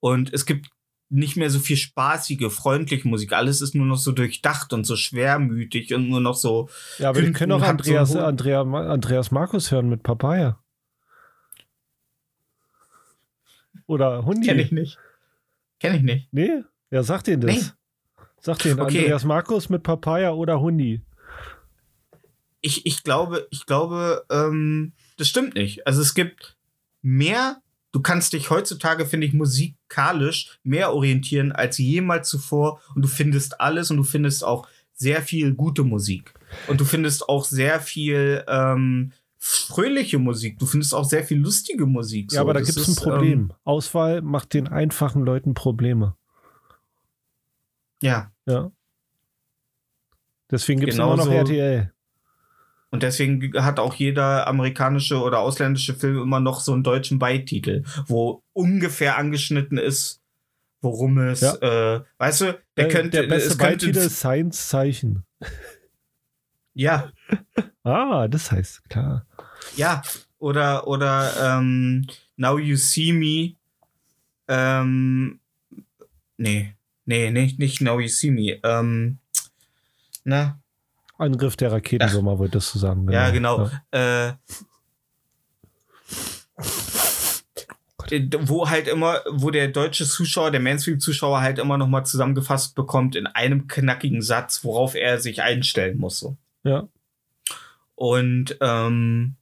Und es gibt nicht mehr so viel spaßige, freundliche Musik. Alles ist nur noch so durchdacht und so schwermütig und nur noch so. Ja, aber wir können auch so Andreas, hohen- Andrea, Andreas Markus hören mit Papaya. Oder Hundi. Kenn ich nicht. Kenn ich nicht. Nee? Ja, sag denen das. Nee. Sag denen Okay. Andreas Markus mit Papaya oder Hundi. Ich, ich glaube, ich glaube, ähm, das stimmt nicht. Also es gibt mehr du kannst dich heutzutage, finde ich, musikalisch mehr orientieren als jemals zuvor und du findest alles und du findest auch sehr viel gute Musik. Und du findest auch sehr viel ähm, fröhliche Musik. Du findest auch sehr viel lustige Musik. Ja, So, aber da gibt es ein ist, Problem. Ähm, Auswahl macht den einfachen Leuten Probleme. ja. Ja. Deswegen gibt es immer noch RTL. Und deswegen hat auch jeder amerikanische oder ausländische Film immer noch so einen deutschen Beititel, wo ungefähr angeschnitten ist, worum es, äh, weißt du, der Der, könnte, der beste Beititel ist Science Zeichen. ja, Ah, das heißt, klar. ja, oder, oder, ähm, Now You See Me, ähm, nee, nee, nicht, nicht Now You See Me, ähm, na, Angriff der Raketensommer, wolltest du sagen. Ja, genau. Äh, wo halt immer, wo der deutsche Zuschauer, der Mainstream-Zuschauer halt immer noch mal zusammengefasst bekommt in einem knackigen Satz, worauf er sich einstellen muss. So. Ja. Und ähm,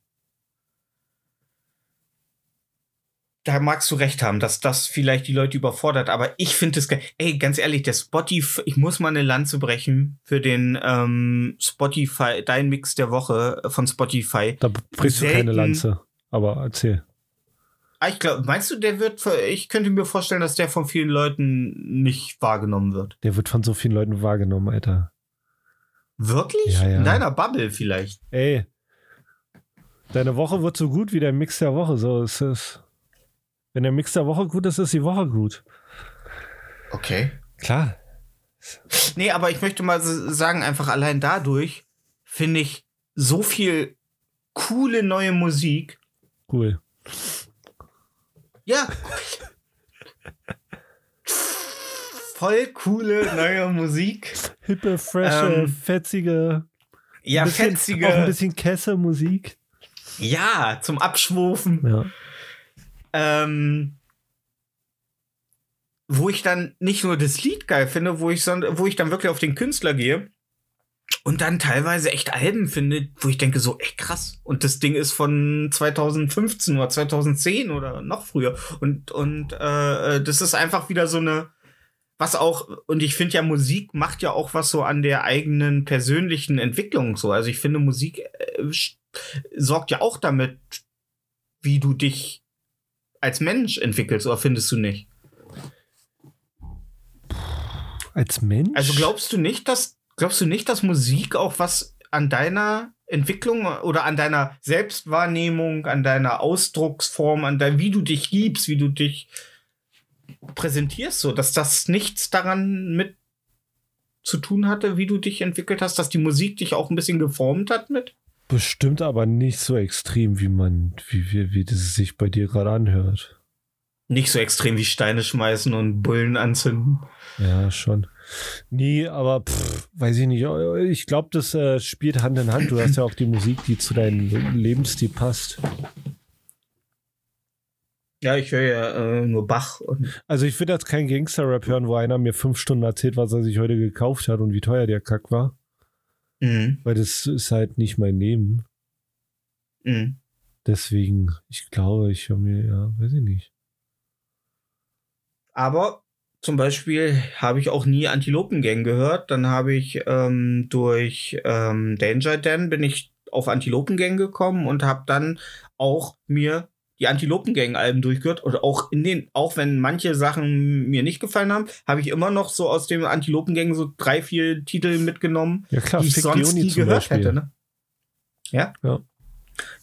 da magst du recht haben, dass das vielleicht die Leute überfordert, aber ich finde es geil. Ey, ganz ehrlich, der Spotify, ich muss mal eine Lanze brechen für den ähm, Spotify, dein Mix der Woche von Spotify. Da brichst du keine Lanze. Aber erzähl. Ah, ich glaube, meinst du, der wird, ich könnte mir vorstellen, dass der von vielen Leuten nicht wahrgenommen wird. Der wird von so vielen Leuten wahrgenommen, Alter. Wirklich? Ja, ja. In deiner Bubble vielleicht. Ey. Deine Woche wird so gut wie der Mix der Woche. So ist es. Wenn der Mix der Woche gut ist, ist die Woche gut. Okay. Klar. Nee, aber ich möchte mal sagen, einfach allein dadurch finde ich so viel coole neue Musik. Cool. Ja. Voll coole neue Musik. Hippe, frische, Ähm, fetzige. Ja, bisschen, Auch ein fetzige. bisschen Kesse-Musik. Ja, zum Abschwufen. Ja. Ähm, wo ich dann nicht nur das Lied geil finde, wo ich, son- wo ich dann wirklich auf den Künstler gehe und dann teilweise echt Alben finde, wo ich denke so, ey krass. Und das Ding ist von 2015 oder 2010 oder noch früher. Und, und äh, das ist einfach wieder so eine, was auch, und ich finde ja, Musik macht ja auch was so an der eigenen persönlichen Entwicklung so. Also ich finde, Musik äh, sorgt ja auch damit, wie du dich als Mensch entwickelst, oder findest du nicht? Als Mensch? Also glaubst du nicht, dass glaubst du nicht, dass Musik auch was an deiner Entwicklung oder an deiner Selbstwahrnehmung, an deiner Ausdrucksform, an dein, wie du dich gibst, wie du dich präsentierst, so, dass das nichts daran mit zu tun hatte, wie du dich entwickelt hast, dass die Musik dich auch ein bisschen geformt hat mit? Bestimmt aber nicht so extrem, wie man, wie, wie, wie das sich bei dir gerade anhört. Nicht so extrem wie Steine schmeißen und Bullen anzünden. Ja, schon. Nee, aber pff, weiß ich nicht. Ich glaube, das äh, spielt Hand in Hand. Du hast ja auch die Musik, die zu deinem Lebensstil passt. Ja, ich höre ja äh, nur Bach und Also ich würde jetzt keinen Gangster-Rap hören, wo einer mir fünf Stunden erzählt, was er sich heute gekauft hat und wie teuer der Kack war. Mhm. Weil das ist halt nicht mein Leben. Mhm. Deswegen, ich glaube, ich höre mir, ja, weiß ich nicht. Aber zum Beispiel habe ich auch nie Antilopengang gehört. Dann habe ich ähm, durch ähm, Danger Dan bin ich auf Antilopengang gekommen und habe dann auch mir die Antilopengang-Alben durchgehört. Und auch in den, auch wenn manche Sachen mir nicht gefallen haben, habe ich immer noch so aus dem Antilopengang so drei, vier Titel mitgenommen, Ja klar, die ich Fick sonst Leonie nie gehört hätte. Ne? Ja? Ja.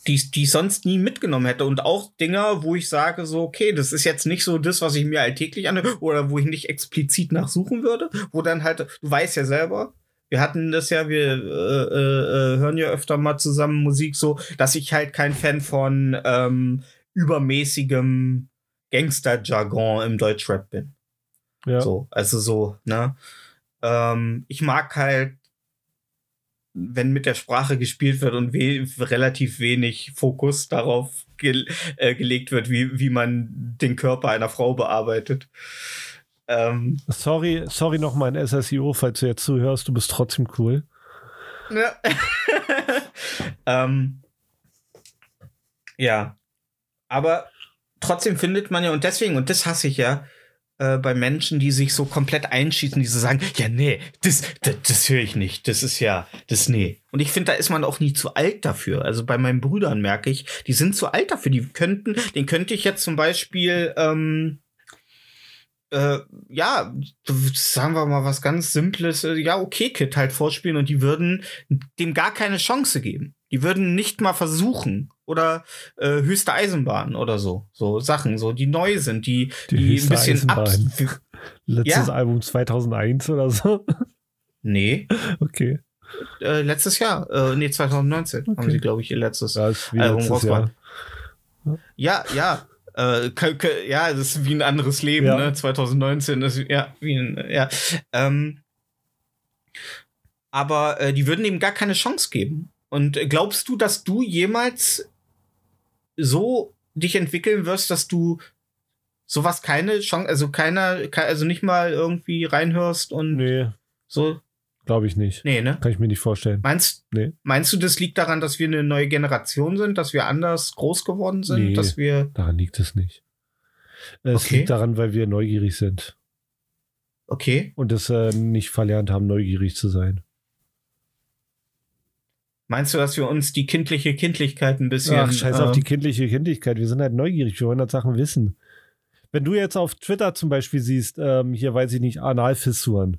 Die, die ich sonst nie mitgenommen hätte. Und auch Dinger, wo ich sage, so, okay, das ist jetzt nicht so das, was ich mir alltäglich anhöre, oder wo ich nicht explizit nachsuchen würde, wo dann halt, du weißt ja selber, wir hatten das ja, wir äh, äh, äh, hören ja öfter mal zusammen Musik so, dass ich halt kein Fan von ähm, übermäßigem Gangster-Jargon im Deutschrap bin. Ja. So, also so, ne? Ähm, ich mag halt, wenn mit der Sprache gespielt wird und we relativ wenig Fokus darauf ge äh, gelegt wird, wie, wie man den Körper einer Frau bearbeitet. Ähm, Sorry, sorry nochmal an SSIO, falls du jetzt zuhörst, du bist trotzdem cool. Ja. ähm, ja. Aber trotzdem findet man ja, und deswegen, und das hasse ich ja, äh, bei Menschen, die sich so komplett einschießen, die so sagen, ja, nee, das, das, das höre ich nicht. Das ist ja, das nee. Und ich finde, da ist man auch nie zu alt dafür. Also bei meinen Brüdern merke ich, die sind zu alt dafür. Die könnten, den könnte ich jetzt zum Beispiel, ähm, äh, ja, sagen wir mal was ganz Simples, äh, ja, okay, Kid halt vorspielen und die würden dem gar keine Chance geben. Die würden nicht mal versuchen. Oder äh, höchste Eisenbahn oder so. So Sachen, so die neu sind, die, Die die, ein bisschen ab. Eisenbahn. Letztes Ja. Album 2001 oder so. Nee, Okay. äh, letztes Jahr. Äh, nee, 2019 haben Okay. sie, glaube ich, ihr letztes Ja, Album rausgebracht. Ja, ja. Äh, ja, das ist wie ein anderes Leben, Ja. ne? 2019 ist ja wie ein, ja. Ähm, aber äh, die würden ihm gar keine Chance geben. Und glaubst du, dass du jemals so dich entwickeln wirst, dass du sowas keine Chance, also keiner, ke- also nicht mal irgendwie reinhörst und Nee, so? glaube ich nicht. Nee, ne? Kann ich mir nicht vorstellen. Meinst, Nee. meinst du, das liegt daran, dass wir eine neue Generation sind, dass wir anders groß geworden sind, Nee. dass wir Daran liegt es nicht. Es Okay. liegt daran, weil wir neugierig sind okay? und es äh, nicht verlernt haben, neugierig zu sein. Meinst du, dass wir uns die kindliche Kindlichkeit ein bisschen. Ach, scheiß auf ähm, die kindliche Kindlichkeit. Wir sind halt neugierig. Wir wollen halt Sachen wissen. Wenn du jetzt auf Twitter zum Beispiel siehst, ähm, hier weiß ich nicht, Analfissuren,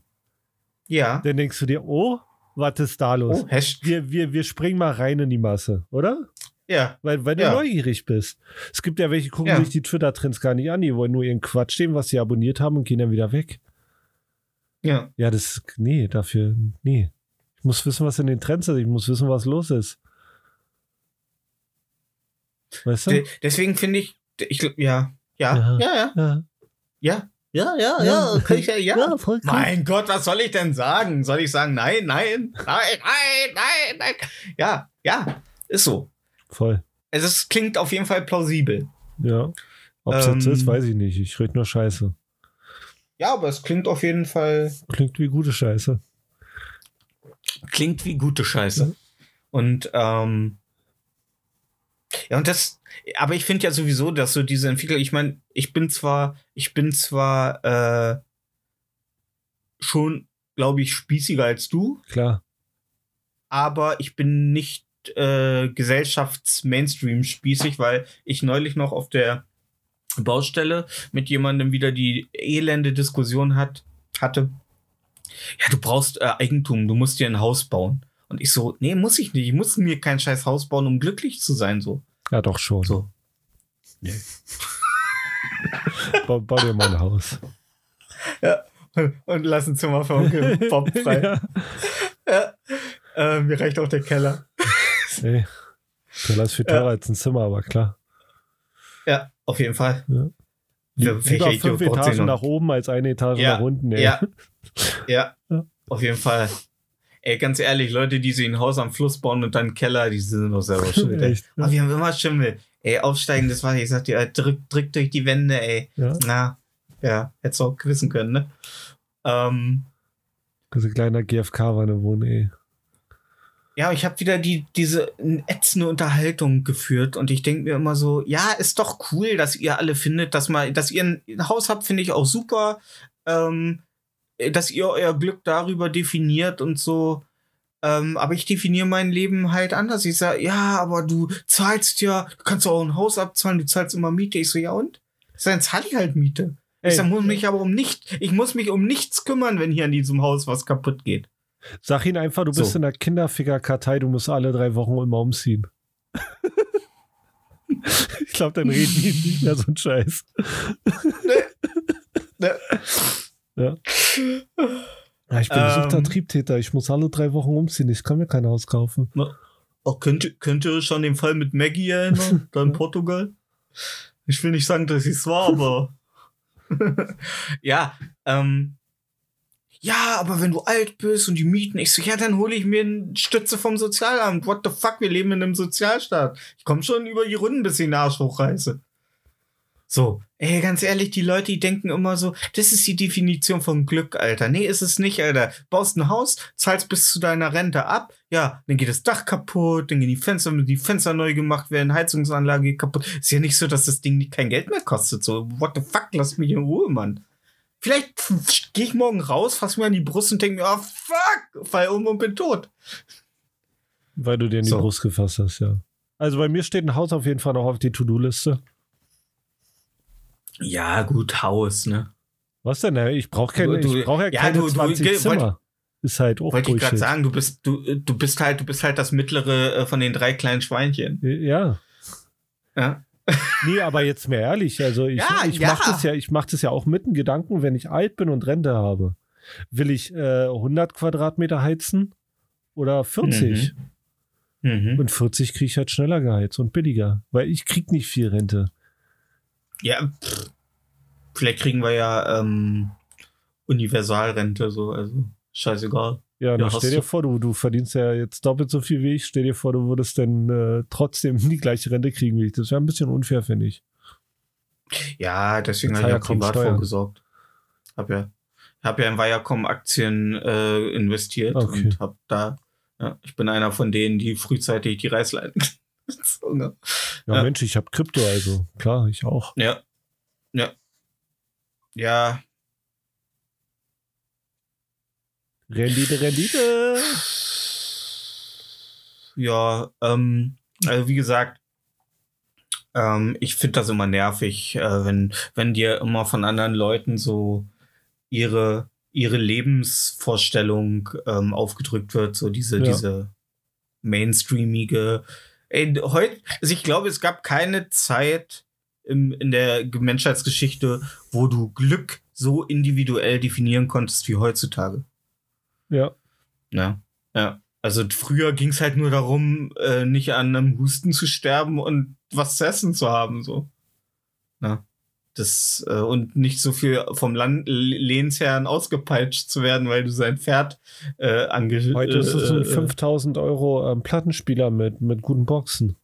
Ja. dann denkst du dir, oh, was ist da los? Oh. Wir, wir, wir springen mal rein in die Masse, oder? Ja. Weil, weil du Ja. neugierig bist. Es gibt ja welche, die gucken Ja. sich die Twitter-Trends gar nicht an, die wollen nur ihren Quatsch stehen, was sie abonniert haben und gehen dann wieder weg. Ja. Ja, das, nee, dafür, nee. Ich muss wissen, was in den Trends ist. Ich muss wissen, was los ist. Weißt du? De deswegen finde ich, ich ja. Ja. Ja. Ja, ja. ja. Ja. Ja, ja, Ja. ja. Kann ich ja, ja. voll Mein Gott, was soll ich denn sagen? Soll ich sagen, nein, nein, nein, nein, nein, nein? Ja, ja, ist so. Voll. Also es klingt auf jeden Fall plausibel. Ja. Ob es jetzt Ähm. ist, weiß ich nicht. Ich rede nur Scheiße. Ja, aber es klingt auf jeden Fall, Klingt wie gute Scheiße. Klingt wie gute Scheiße. Und ähm, ja, und das, aber ich finde ja sowieso, dass so diese Entwickler, ich meine, ich bin zwar, ich bin zwar äh, schon, glaube ich, spießiger als du, Klar. aber ich bin nicht äh, Gesellschafts-Mainstream-spießig, weil ich neulich noch auf der Baustelle mit jemandem wieder die elende Diskussion hat, hatte. Ja, du brauchst äh, Eigentum, du musst dir ein Haus bauen. Und ich so, nee, muss ich nicht. Ich muss mir kein scheiß Haus bauen, um glücklich zu sein, so. Ja, doch schon. So. Bau, bau dir mal ein Haus. Und lass ein Zimmer für Onkel Bob frei. ja. ja. Äh, mir reicht auch der Keller. Ey. Keller ist viel teurer als ein Zimmer, aber klar. Ja, auf jeden Fall. Ja. Für Lieber fünf Etagen nach oben als eine Etage Ja, nach unten. Ey. Ja. ja. Auf jeden Fall. Ey, ganz ehrlich, Leute, die sich ein Haus am Fluss bauen und dann einen Keller, die sind doch selber schuld. ey. Echt, ja. Aber wir haben immer Schimmel. Ey, aufsteigen, das war, ich sag dir, drück, drück durch die Wände, ey. Ja. Na, ja, hättest du auch wissen können, ne? Ähm, Diese kleine GFK-Wanne wohnen, ey. Ja, ich habe wieder die, diese ätzende Unterhaltung geführt und ich denke mir immer so, ja, ist doch cool, dass ihr alle findet, dass mal, dass ihr ein Haus habt, finde ich auch super. Ähm, dass ihr euer Glück darüber definiert und so. Ähm, aber ich definiere mein Leben halt anders. Ich sage, ja, aber du zahlst ja, du kannst auch ein Haus abzahlen, du zahlst immer Miete. Ich so, ja und? Dann zahle ich halt Miete. Ey. Ich sag, muss mich aber um nicht, ich muss mich um nichts kümmern, wenn hier in diesem Haus was kaputt geht. Sag ihnen einfach, du bist So. in der Kinderficker-Kartei, du musst alle drei Wochen immer umziehen. ich glaube, dann reden die nicht mehr so ein Scheiß. Ne? Ja. Ja, ich bin Ähm. gesuchter Triebtäter, ich muss alle drei Wochen umziehen, ich kann mir kein Haus kaufen. Oh, könnt, ihr- könnt ihr euch an den Fall mit Maggie erinnern, da in Portugal? Ich will nicht sagen, dass es war, aber. ja, ähm. Ja, aber wenn du alt bist und die Mieten, ich so, ja, dann hole ich mir eine Stütze vom Sozialamt. What the fuck, wir leben in einem Sozialstaat. Ich komme schon über die Runden, bis ich den Arsch hochreiße. So, ey, ganz ehrlich, die Leute, die denken immer so, das ist die Definition von Glück, Alter. Nee, ist es nicht, Alter. Baust ein Haus, zahlst bis zu deiner Rente ab, ja, dann geht das Dach kaputt, dann gehen die Fenster, die Fenster neu gemacht werden, Heizungsanlage kaputt. Ist ja nicht so, dass das Ding kein Geld mehr kostet. So, what the fuck, lass mich in Ruhe, Mann. Vielleicht gehe ich morgen raus, fass mir an die Brust und denke mir, oh fuck, fall um und bin tot. Weil du dir in die So. Brust gefasst hast, ja. Also bei mir steht ein Haus auf jeden Fall noch auf die To-Do-Liste. Ja, gut, Haus, ne? Was denn? Ja, Ich brauche keine, Du- du- ich brauche ja ja, keine du- du- 20 ge- Zimmer. Ist halt auch Wollte ich gerade sagen, du bist, du, du bist halt, du bist halt das mittlere äh, von den drei kleinen Schweinchen. Ja. Ja. Nee, aber jetzt mehr ehrlich, also ich, Ja, ich ja. mache das ja, ich mache das ja auch mit dem Gedanken, wenn ich alt bin und Rente habe. Will ich äh, 100 Quadratmeter heizen oder 40? Mhm. Und 40 kriege ich halt schneller geheizt und billiger, weil ich krieg nicht viel Rente. Ja, pff. vielleicht kriegen wir ja ähm, Universalrente, so, also scheißegal. Ja, hast stell dir vor, du, du verdienst ja jetzt doppelt so viel wie ich. Stell dir vor, du würdest dann äh, trotzdem die gleiche Rente kriegen wie ich. Das wäre ein bisschen unfair, finde ich. Ja, deswegen habe ich ja privat vorgesorgt. Hab ja, hab ja in Viacom-Aktien äh, investiert Okay. und hab da, ja, ich bin einer von denen, die frühzeitig die Reißleiten gezogen haben. Ja, Ja. Mensch, ich habe Krypto, also klar, ich auch. Ja. Ja. Ja, Rendite, Rendite. Ja, ähm, also wie gesagt, ähm, ich finde das immer nervig, äh, wenn, wenn dir immer von anderen Leuten so ihre, ihre Lebensvorstellung ähm, aufgedrückt wird, so diese, Ja. diese mainstreamige. Ey, heute, also ich glaube, es gab keine Zeit im, in der Menschheitsgeschichte, wo du Glück so individuell definieren konntest wie heutzutage. Ja, Ja, ja. Also früher ging es halt nur darum, äh, nicht an einem Husten zu sterben und was zu essen zu haben, so. Ja. Das, äh, und nicht so viel vom Land Lehnsherrn ausgepeitscht zu werden, weil du sein Pferd äh, ange heute ist es äh, ein äh, 5000 Euro ähm, Plattenspieler mit, mit guten Boxen.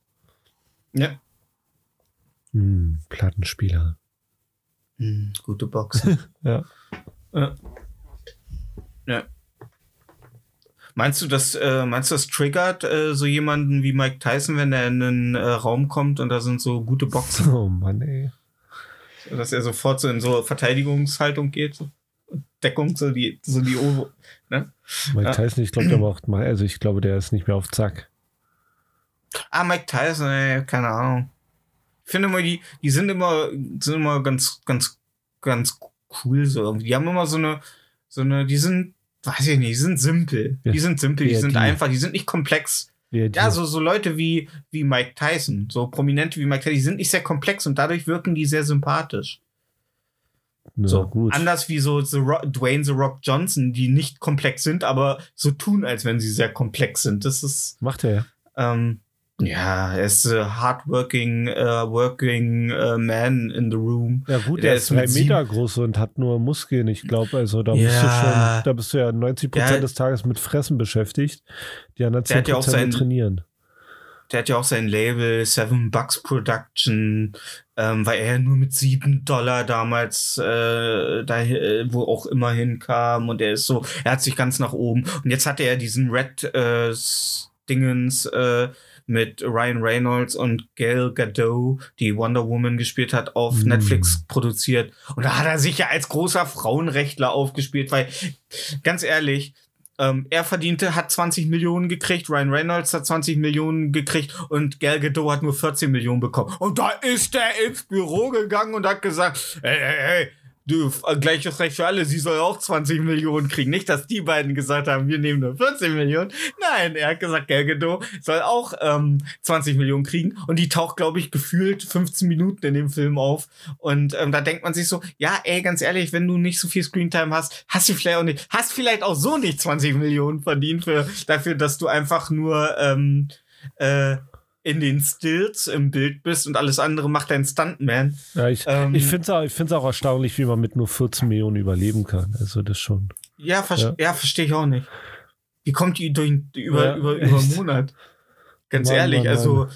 Ja. Hm, Plattenspieler. Hm, gute Box. Ja. ja. ja. Meinst du, das, äh, meinst du, das triggert äh, so jemanden wie Mike Tyson, wenn er in einen äh, Raum kommt und da sind so gute Boxen? Oh Mann, ey. dass er sofort so in so Verteidigungshaltung geht, so Deckung, so die, so die Ovo. Ne? Mike Ja. Tyson, ich glaube, der macht mal, also ich glaube, der ist nicht mehr auf Zack. Ah, Mike Tyson, ey, keine Ahnung. Ich finde immer, die, die sind immer, sind immer ganz, ganz, ganz cool so. irgendwie. Die haben immer so eine, so eine, die sind, weiß ich nicht, die sind simpel. Ja. Die sind simpel, die Ja, sind einfach, die sind nicht komplex. Ja, so, so Leute wie, wie Mike Tyson, so Prominente wie Mike Tyson, die sind nicht sehr komplex und dadurch wirken die sehr sympathisch. Na, So, gut. anders wie so The Rock, Dwayne The Rock Johnson, die nicht komplex sind, aber so tun, als wenn sie sehr komplex sind. Das ist, Macht er. ähm, ja, er ist a hardworking, uh, working uh, man in the room. Ja gut, Der er ist sieben- Meter groß und hat nur Muskeln. Ich glaube, also da Ja. bist du schon, da bist du ja 90 Prozent Der- des Tages mit Fressen beschäftigt. Die anderen Der 10 hat ja auch Prozent mit sein- trainieren. Der hat ja auch sein Label Seven Bucks Production, ähm, weil er ja nur mit sieben Dollar damals äh, da, äh, wo auch immer hinkam und er ist so, er hat sich ganz nach oben und jetzt hat er ja diesen Red äh, Dingens äh, mit Ryan Reynolds und Gal Gadot, die Wonder Woman gespielt hat, auf Mm. Netflix produziert und da hat er sich ja als großer Frauenrechtler aufgespielt, weil ganz ehrlich, ähm, er verdiente, hat 20 Millionen gekriegt, Ryan Reynolds hat 20 Millionen gekriegt und Gal Gadot hat nur 14 Millionen bekommen. Und da ist er ins Büro gegangen und hat gesagt, hey, hey, hey, du, äh, gleiches Recht für alle, sie soll auch 20 Millionen kriegen. Nicht, dass die beiden gesagt haben, wir nehmen nur 14 Millionen. Nein, er hat gesagt, Gal Gadot soll auch ähm, 20 Millionen kriegen. Und die taucht, glaube ich, gefühlt 15 Minuten in dem Film auf. Und ähm, da denkt man sich so, ja, ey, ganz ehrlich, wenn du nicht so viel Screentime hast, hast du vielleicht auch nicht, hast vielleicht auch so nicht 20 Millionen verdient für, dafür, dass du einfach nur ähm, äh, in den Stills im Bild bist und alles andere macht dein Stuntman. Ja, ich Ähm, ich finde es auch, ich auch erstaunlich, wie man mit nur 14 Millionen überleben kann. Also das schon. Ja, ver Ja. ja. verstehe ich auch nicht. Wie kommt die durch, über, Ja, über, über einen. Monat? Ganz Mann, ehrlich, Mann, also,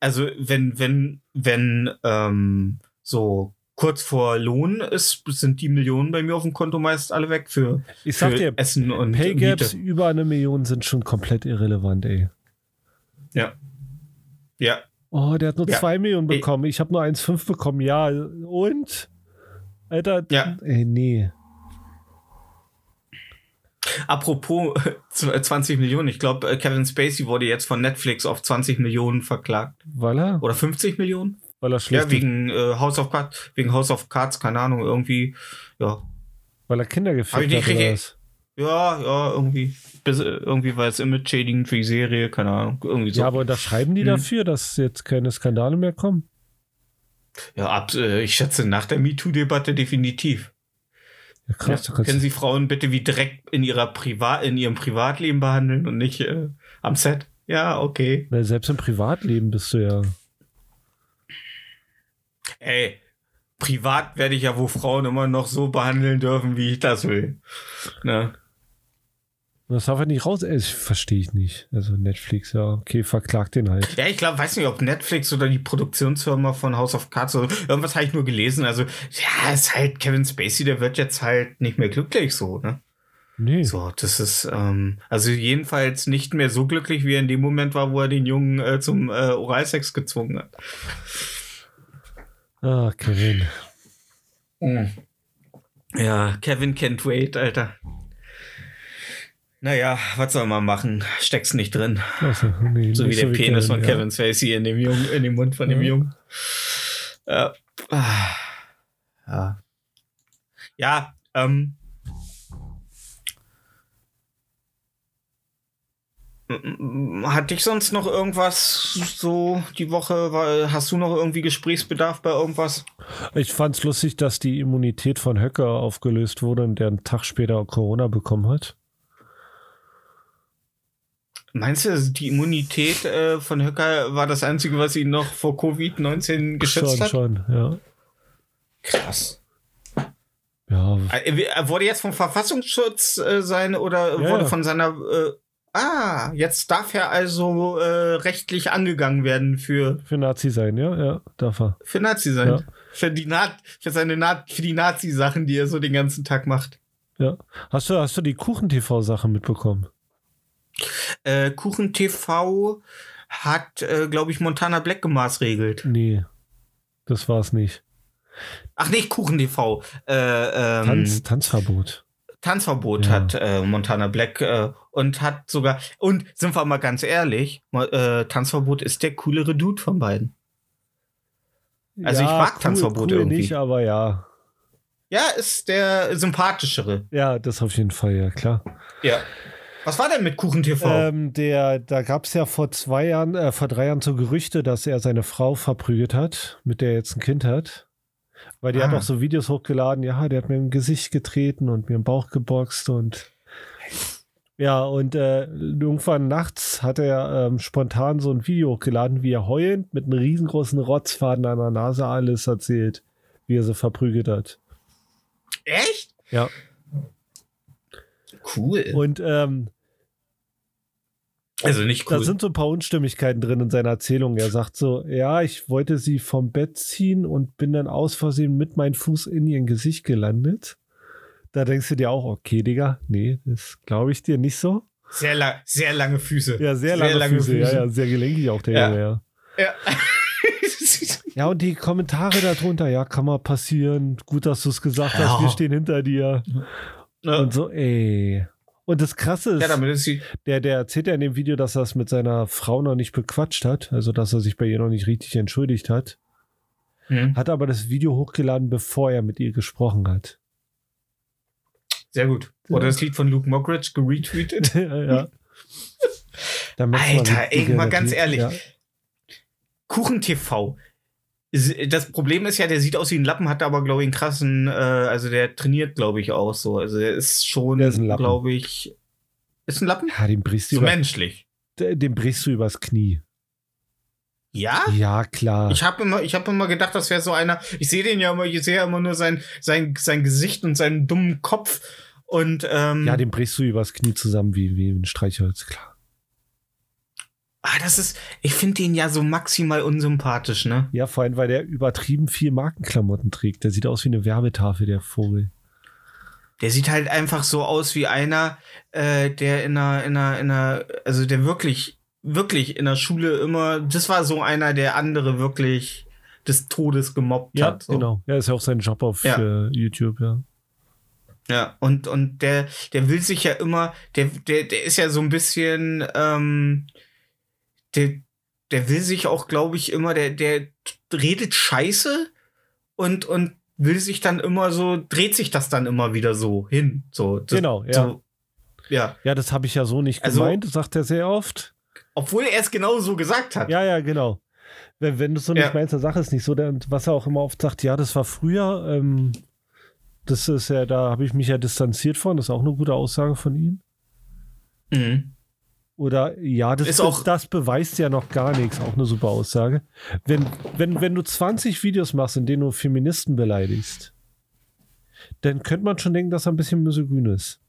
also wenn, wenn, wenn, ähm, so kurz vor Lohn ist, sind die Millionen bei mir auf dem Konto meist alle weg für, Ich sag für dir, Essen und Pay Gaps Miete. über eine Million sind schon komplett irrelevant, ey. Ja. Ja. Oh, der hat nur Ja. zwei Millionen bekommen. Ich habe nur 1,5 bekommen. Ja, und? Alter, Ja. ey, nee. Apropos äh, 20 Millionen, ich glaube, Kevin Spacey wurde jetzt von Netflix auf 20 Millionen verklagt. Weil er, Oder 50 Millionen? weil er schlecht Ja, wegen äh, House of Cards, wegen House of Cards, keine Ahnung, irgendwie. Ja. weil er Kinder gefickt hat oder richtig- was? Ja, ja, irgendwie. Bis, äh, irgendwie war es image-shading für die Serie, keine Ahnung. Irgendwie so. Ja, aber unterschreiben die Hm. dafür, dass jetzt keine Skandale mehr kommen? Ja, ab, äh, ich schätze nach der MeToo-Debatte definitiv. Ja, krass. ja, können Sie Frauen bitte wie direkt in ihrer Privat, in ihrem Privatleben behandeln und nicht äh, am Set? Ja, okay. Na, selbst im Privatleben bist du ja. Ey, privat werde ich ja wo Frauen immer noch so behandeln dürfen, wie ich das will. Ne? Das darf er nicht raus. Ey, Das verstehe ich nicht. Also Netflix, ja, okay, verklagt den halt. Ja, ich glaube, weiß nicht, ob Netflix oder die Produktionsfirma von House of Cards oder irgendwas habe ich nur gelesen. Also, ja, ist halt Kevin Spacey, der wird jetzt halt nicht mehr glücklich so, ne? Nee. So, das ist, ähm, also jedenfalls nicht mehr so glücklich, wie er in dem Moment war, wo er den Jungen äh, zum äh, Oralsex gezwungen hat. Ah, Kevin. Ja, Kevin can't wait, Alter. Naja, was soll man machen? Steck's nicht drin. Also, nee, So wie der Penis von ja. Kevin Spacey in dem Jungen, in dem Mund von dem Ja. Jungen. Ja. Ja. Ja, ähm. Hat dich sonst noch irgendwas so die Woche? Hast du noch irgendwie Gesprächsbedarf bei irgendwas? Ich fand's lustig, dass die Immunität von Höcker aufgelöst wurde und der einen Tag später Corona bekommen hat. Meinst du, die Immunität äh, von Höcker war das Einzige, was ihn noch vor Covid-19 geschützt schon, hat? schon, ja. Krass. Ja, Äh, Er wurde jetzt vom Verfassungsschutz äh, sein oder Ja, wurde von seiner. Äh, ah, jetzt darf er also äh, rechtlich angegangen werden für, für Nazi sein, ja, ja, darf er. für Nazi sein. Ja. Für die Na für seine Na für die Nazi-Sachen, die er so den ganzen Tag macht. Ja. Hast du, hast du die Kuchen-TV-Sache mitbekommen? Äh, Kuchen TV hat, äh, glaube ich, Montana Black gemaßregelt. Nee, das war's nicht. Ach nicht Kuchen TV. Äh, ähm, Tanz, Tanzverbot. Tanzverbot Ja. hat äh, Montana Black äh, und hat sogar und sind wir mal ganz ehrlich, äh, Tanzverbot ist der coolere Dude von beiden. Also ich mag Tanzverbot cool irgendwie. nicht, aber ja. Ja, ist der sympathischere. Ja, das auf jeden Fall, ja, klar. Ja. Was war denn mit Kuchen TV? Ähm, der, da gab es ja vor zwei Jahren, äh, vor drei Jahren so Gerüchte, dass er seine Frau verprügelt hat, mit der er jetzt ein Kind hat. Weil die Ah. hat auch so Videos hochgeladen, ja, der hat mir im Gesicht getreten und mir im Bauch geboxt und ja, und äh, irgendwann nachts hat er ähm, spontan so ein Video hochgeladen, wie er heulend mit einem riesengroßen Rotzfaden an der Nase alles erzählt, wie er sie verprügelt hat. Echt? Ja. Cool. Und ähm, also nicht Da cool. sind so ein paar Unstimmigkeiten drin in seiner Erzählung. Er sagt so, ja, ich wollte sie vom Bett ziehen und bin dann aus Versehen mit meinem Fuß in ihr Gesicht gelandet. Da denkst du dir auch, okay, Digga, nee, das glaube ich dir nicht so. Sehr, la sehr lange Füße. Ja, sehr lange, Füße, Ja, ja, sehr gelenkig auch der Ja. Junge, ja. Ja. Ja, und die Kommentare darunter, ja, kann mal passieren. Gut, dass du es gesagt hast, Ja. wir stehen hinter dir. ja. Und so, ey. Und das Krasse ist, ja, ist. Der, der erzählt ja in dem Video, dass er es mit seiner Frau noch nicht bequatscht hat, also dass er sich bei ihr noch nicht richtig entschuldigt hat, Hm. hat aber das Video hochgeladen, bevor er mit ihr gesprochen hat. Sehr gut. Oder das Lied von Luke Mockridge geretweetet. ja. Alter, ey, mal ganz ehrlich. Ja. Kuchen TV. Das Problem ist ja, der sieht aus wie ein Lappen, hat aber, glaube ich, einen krassen, äh, also der trainiert, glaube ich, auch so. Also der ist schon, glaube ich, ist ein Lappen? ja, den brichst du So über, menschlich. den brichst du übers Knie. Ja? Ja, klar. Ich habe immer, ich habe immer gedacht, das wäre so einer. Ich sehe den ja immer, ich sehe ja immer nur sein, sein, sein Gesicht und seinen dummen Kopf. Und ähm, ja, den brichst du übers Knie zusammen wie, wie ein Streichholz, klar. Ah, das ist, ich finde den ja so maximal unsympathisch, ne? Ja, vor allem, weil der übertrieben viel Markenklamotten trägt. Der sieht aus wie eine Werbetafel, der Vogel. Der sieht halt einfach so aus wie einer, äh, der in einer, in einer, in einer, also der wirklich, wirklich in der Schule immer, das war so einer, der andere wirklich des Todes gemobbt Ja, hat. So. genau. Ja, ist ja auch sein Job auf Ja. äh, YouTube, ja. Ja, und, und der, der will sich ja immer, der, der, der ist ja so ein bisschen, ähm, der, der will sich auch, glaube ich, immer, der, der redet Scheiße und, und will sich dann immer so, dreht sich das dann immer wieder so hin. So, das, Genau, ja. So, ja. Ja, das habe ich ja so nicht Also- gemeint, sagt er sehr oft. Obwohl er es genau so gesagt hat. Ja, ja, genau. Wenn, wenn du es so nicht Ja. meinst, dann Sache ist nicht so. Denn, was er auch immer oft sagt, ja, das war früher. Ähm, das ist ja, da habe ich mich ja distanziert von. Das ist auch eine gute Aussage von ihm. Mhm. Oder ja, das, Ist be- auch- das beweist ja noch gar nichts. Auch eine super Aussage. Wenn, wenn, wenn du 20 Videos machst, in denen du Feministen beleidigst, dann könnte man schon denken, dass er ein bisschen misogyn ist.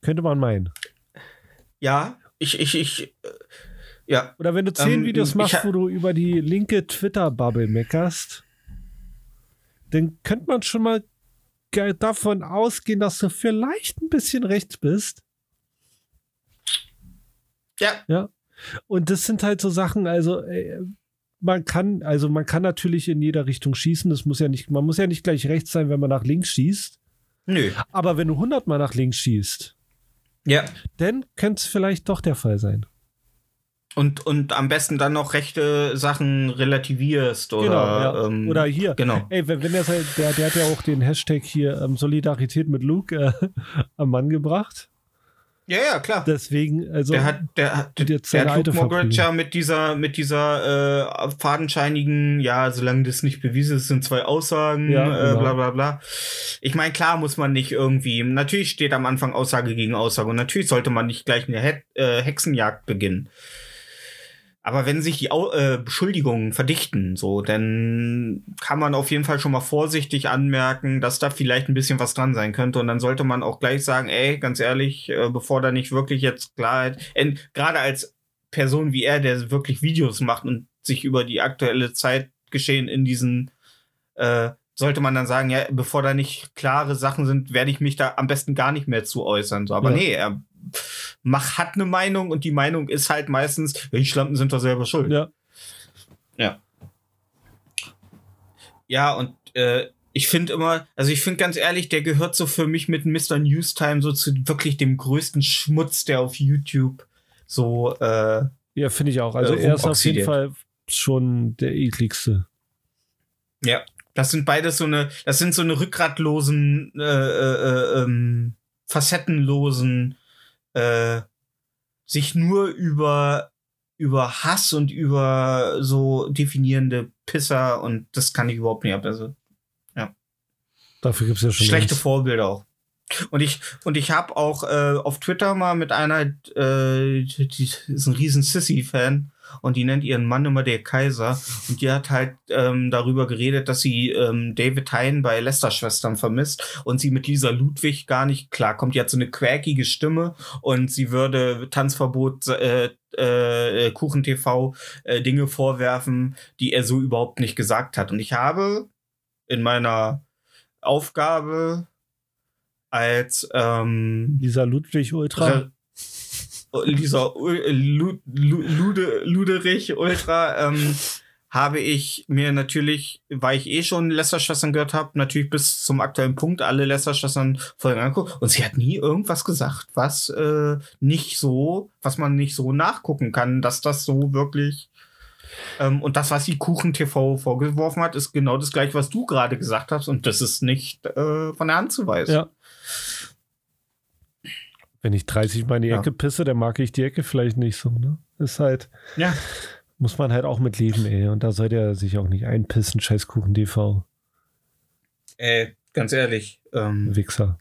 Könnte man meinen. Ja, ich, ich, ich, äh, ja. Oder wenn du zehn Ähm, Videos ich machst, ha- wo du über die linke Twitter-Bubble meckerst, dann könnte man schon mal davon ausgehen, dass du vielleicht ein bisschen rechts bist. Ja, Und das sind halt so Sachen, also äh, man kann, also man kann natürlich in jeder Richtung schießen. Das muss ja nicht, man muss ja nicht gleich rechts sein, wenn man nach links schießt. nö. Aber wenn du 100 Mal nach links schießt, Ja. dann könnte es vielleicht doch der Fall sein. Und, und am besten dann noch rechte Sachen relativierst oder, genau, ja. ähm, Oder hier. genau. Ey, wenn, wenn der, der, der hat ja auch den Hashtag hier ähm, Solidarität mit Luke äh, am Mann gebracht. Ja, ja, klar. Deswegen, also. der hat, der hat, Und jetzt der hat Luke ja mit dieser, mit dieser äh, fadenscheinigen, ja, solange das nicht bewiesen ist, sind zwei Aussagen, Ja, äh, genau. bla bla bla. Ich meine, klar muss man nicht irgendwie, natürlich steht am Anfang Aussage gegen Aussage und natürlich sollte man nicht gleich eine He äh, Hexenjagd beginnen. Aber wenn sich die äh, Beschuldigungen verdichten, so, dann kann man auf jeden Fall schon mal vorsichtig anmerken, dass da vielleicht ein bisschen was dran sein könnte. Und dann sollte man auch gleich sagen, ey, ganz ehrlich, äh, bevor da nicht wirklich jetzt Klarheit, gerade als Person wie er, der wirklich Videos macht und sich über die aktuelle Zeitgeschehen in diesen, äh, sollte man dann sagen, ja, bevor da nicht klare Sachen sind, werde ich mich da am besten gar nicht mehr zu äußern. So, aber Ja. nee, er mach, hat eine Meinung und die Meinung ist halt meistens, ja, die Schlampen sind doch selber schuld. ja, Ja, und äh, ich finde immer, also ich finde ganz ehrlich, der gehört so für mich mit Mr. Newstime so zu wirklich dem größten Schmutz, der auf YouTube so, äh, ja finde ich auch. Also, Äh, er ist auf jeden. Fall schon der ekligste. ja, das sind beides so eine, das sind so eine rückgratlosen, äh, äh, äh, ähm, facettenlosen, äh, sich nur über über Hass und über so definierende Pisser und das kann ich überhaupt nicht ab. Also Dafür gibt es ja schon. schlechte längst. Vorbilder auch. Und ich und ich habe auch äh, auf Twitter mal mit einer, äh, die, die ist ein riesen Sissy-Fan und die nennt ihren Mann immer der Kaiser und die hat halt ähm, darüber geredet, dass sie ähm, David Hein bei Lester-Schwestern vermisst und sie mit Lisa Ludwig gar nicht klarkommt. Die hat so eine quäkige Stimme und sie würde Tanzverbot äh, äh, Kuchen TV äh, Dinge vorwerfen, die er so überhaupt nicht gesagt hat. Und ich habe in meiner Aufgabe als ähm, Lisa Ludwig Ultra. Lisa Lu- Lude, Luderich Ultra ähm, habe ich mir natürlich, weil ich eh schon Lästerschwestern gehört habe, natürlich bis zum aktuellen Punkt alle Lästerschwestern Folgen angeguckt und sie hat nie irgendwas gesagt, was äh, nicht so, was man nicht so nachgucken kann, dass das so wirklich ähm, und das, was sie Kuchen TV vorgeworfen hat, ist genau das gleiche, was du gerade gesagt hast und das ist nicht äh, von der Hand zu weisen. Ja. Wenn ich 30 Mal in die Ja. Ecke pisse, dann mag ich die Ecke vielleicht nicht so, ne? Ist halt, ja. muss man halt auch mit leben, ey. Und da soll der sich auch nicht einpissen, scheiß Kuchen TV. Äh, ganz ehrlich, ähm, Wichser.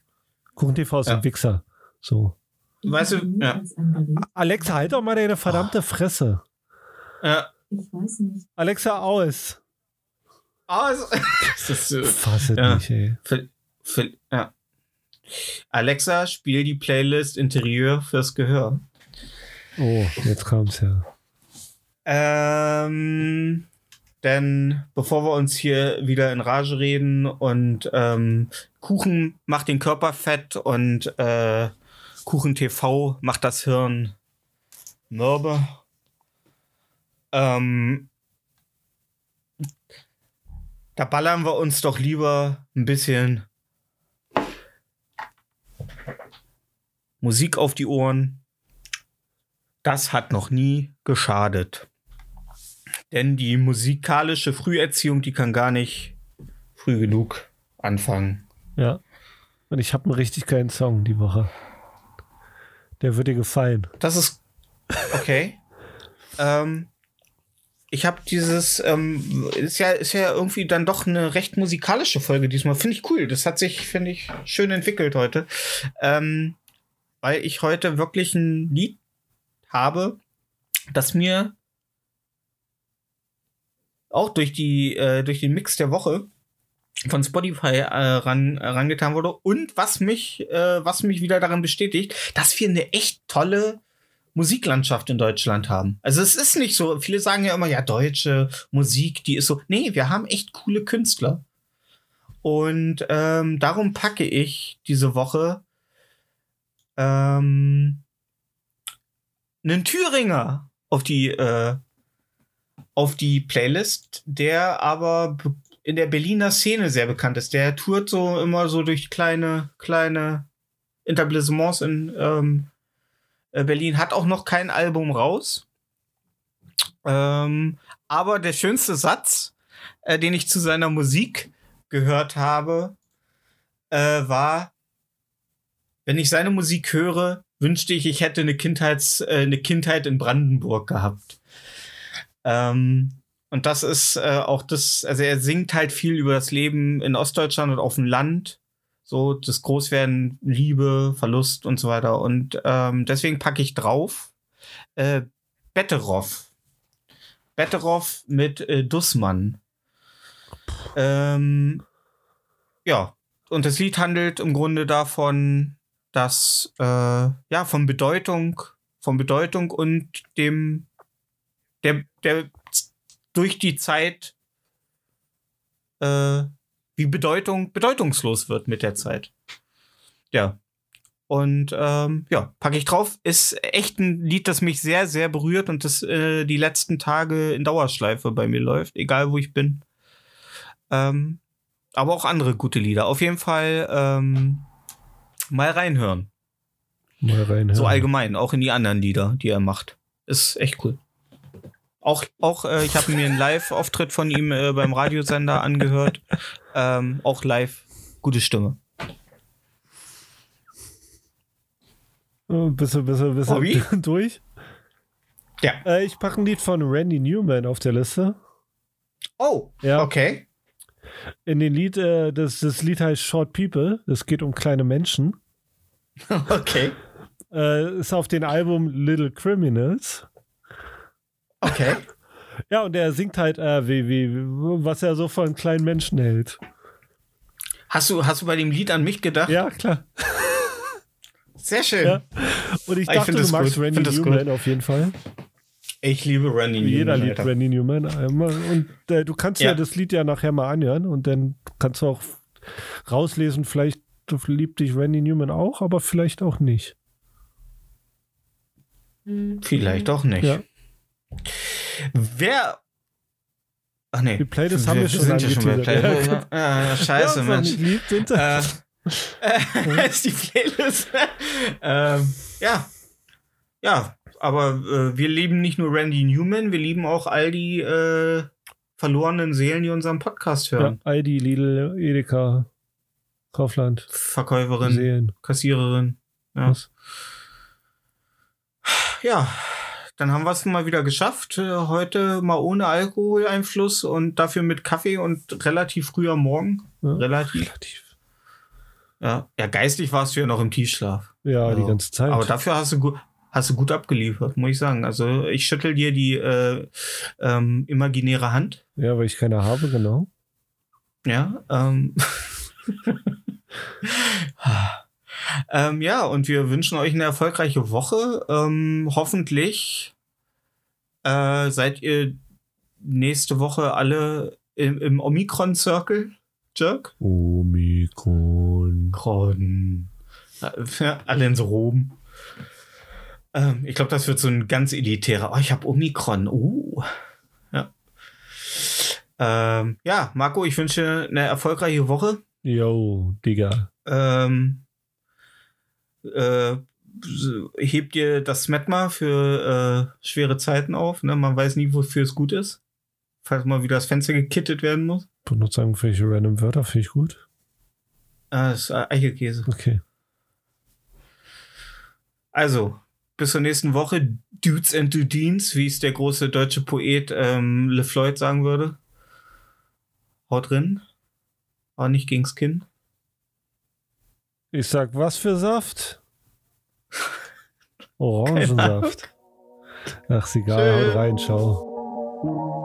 Kuchen TV ist Ja. ein Wichser. So. Weißt du, ja. Alexa, halt doch mal deine verdammte Fresse. ja. Ich weiß nicht. Alexa, aus. Es- das ist, äh, Fass es Ja. nicht, ey. für, für, ja. Alexa, spiel die Playlist Interieur fürs Gehör. Oh, jetzt kommt's ja. Ähm, denn bevor wir uns hier wieder in Rage reden und ähm, Kuchen macht den Körper fett und äh, Kuchen TV macht das Hirn mürbe. Ähm, da ballern wir uns doch lieber ein bisschen Musik auf die Ohren. Das hat noch nie geschadet. Denn die musikalische Früherziehung, die kann gar nicht früh genug anfangen. Ja. Und ich habe einen richtig geilen Song die Woche. Der wird dir gefallen. Das ist okay. ähm, ich habe dieses, ähm, ist ja, ist ja irgendwie dann doch eine recht musikalische Folge diesmal. Finde ich cool. Das hat sich, finde ich, schön entwickelt heute. Ähm, weil ich heute wirklich ein Lied habe, das mir auch durch die, äh, durch den Mix der Woche von Spotify äh, ran, äh, rangetan wurde und was mich, äh, was mich wieder daran bestätigt, dass wir eine echt tolle Musiklandschaft in Deutschland haben. Also es ist nicht so, viele sagen ja immer, ja, deutsche Musik, die ist so. Nee, wir haben echt coole Künstler. Und ähm, darum packe ich diese Woche ähm, einen Thüringer auf die, äh, auf die Playlist, der aber be- in der Berliner Szene sehr bekannt ist. Der tourt so immer so durch kleine, kleine Etablissements in ähm, äh, Berlin, hat auch noch kein Album raus. Ähm, aber der schönste Satz, äh, den ich zu seiner Musik gehört habe, äh, war, wenn ich seine Musik höre, wünschte ich, ich hätte eine, Kindheits, äh, eine Kindheit in Brandenburg gehabt. Ähm, und das ist äh, auch das, also er singt halt viel über das Leben in Ostdeutschland und auf dem Land. So das Großwerden, Liebe, Verlust und so weiter. Und ähm, deswegen packe ich drauf äh, Betteroff. Betteroff mit äh, Dussmann. Ähm, ja, und das Lied handelt im Grunde davon, dass äh, ja von Bedeutung, von Bedeutung und dem der der durch die Zeit äh, wie Bedeutung bedeutungslos wird mit der Zeit. Ja. Und ähm, ja, packe ich drauf. Ist echt ein Lied, das mich sehr, sehr berührt und das äh, die letzten Tage in Dauerschleife bei mir läuft, egal wo ich bin. Ähm, aber auch andere gute Lieder. Auf jeden Fall ähm, mal reinhören. Mal rein. So allgemein, auch in die anderen Lieder, die er macht. Ist echt cool. Auch, auch äh, ich habe mir einen Live-Auftritt von ihm äh, beim Radiosender angehört. Ähm, auch live. Gute Stimme. Oh, Bist du, bist du, bist du durch? Ja. Äh, ich packe ein Lied von Randy Newman auf der Liste. Oh, Ja. okay. In dem Lied, äh, das, das Lied heißt Short People. Es geht um kleine Menschen. Okay. Äh, ist auf dem Album Little Criminals. Okay. Ja, und er singt halt, äh, wie, wie, was er so von kleinen Menschen hält. Hast du, hast du bei dem Lied an mich gedacht? Ja, klar. Sehr schön. Ja. Und ich ich dachte, find du magst gut. Randy Newman auf jeden Fall. Ich liebe Randy Jeder Newman, liebt Alter. Randy Newman. Und äh, du kannst ja. Ja. das Lied ja nachher mal anhören und dann kannst du auch rauslesen, vielleicht liebt dich Randy Newman auch, aber vielleicht auch nicht. Vielleicht doch nicht. Ja. Wer. Ach nee. Die Playlist haben wir schon sind ja schon bei. Playlist. Ja, Ja, ja, scheiße, Mensch. sind äh, äh, ist die Playlist. ähm, ja. Ja, aber äh, wir lieben nicht nur Randy Newman, wir lieben auch all die äh, verlorenen Seelen, die unseren Podcast ja, hören. Aldi, Lidl, Edeka, Kaufland, Verkäuferin, Seen. Kassiererin. Ja. Was? ja, dann haben wir es mal wieder geschafft. Äh, Heute mal ohne Alkoholeinfluss und dafür mit Kaffee und relativ früh am Morgen. Ja. Relativ. Relativ. Ja, ja geistig warst du ja noch im Tiefschlaf. Ja, die Ja. ganze Zeit. Aber dafür hast du gut, hast du gut abgeliefert, muss ich sagen. Also ich schüttel dir die äh, ähm, imaginäre Hand. ja, weil ich keine habe, genau. Ja. Ähm. ähm, ja, und wir wünschen euch eine erfolgreiche Woche. Ähm, hoffentlich Äh, seid ihr nächste Woche alle im, im Omikron-Circle, Jerk? Omikron. Kron. Alle in so Rom. Ähm, ich glaube, das wird so ein ganz elitärer. Oh, ich habe Omikron. Uh. Ja. Ähm, ja, Marco, ich wünsche eine erfolgreiche Woche. Yo, Digga. Ähm, äh, hebt dir das Smetma für äh, schwere Zeiten auf. Ne? Man weiß nie, wofür es gut ist. Falls mal wieder das Fenster gekittet werden muss. Benutzt irgendwelche random Wörter, finde ich gut. Ah, das ist Eichelkäse. Okay. Also, bis zur nächsten Woche. Dudes and Dudines, wie es der große deutsche Poet ähm, LeFloid sagen würde. Haut drin. Aber nicht gegens Kinn. Ich sag, was für Saft? Orangensaft. Ach, ist egal, haut rein, ciao.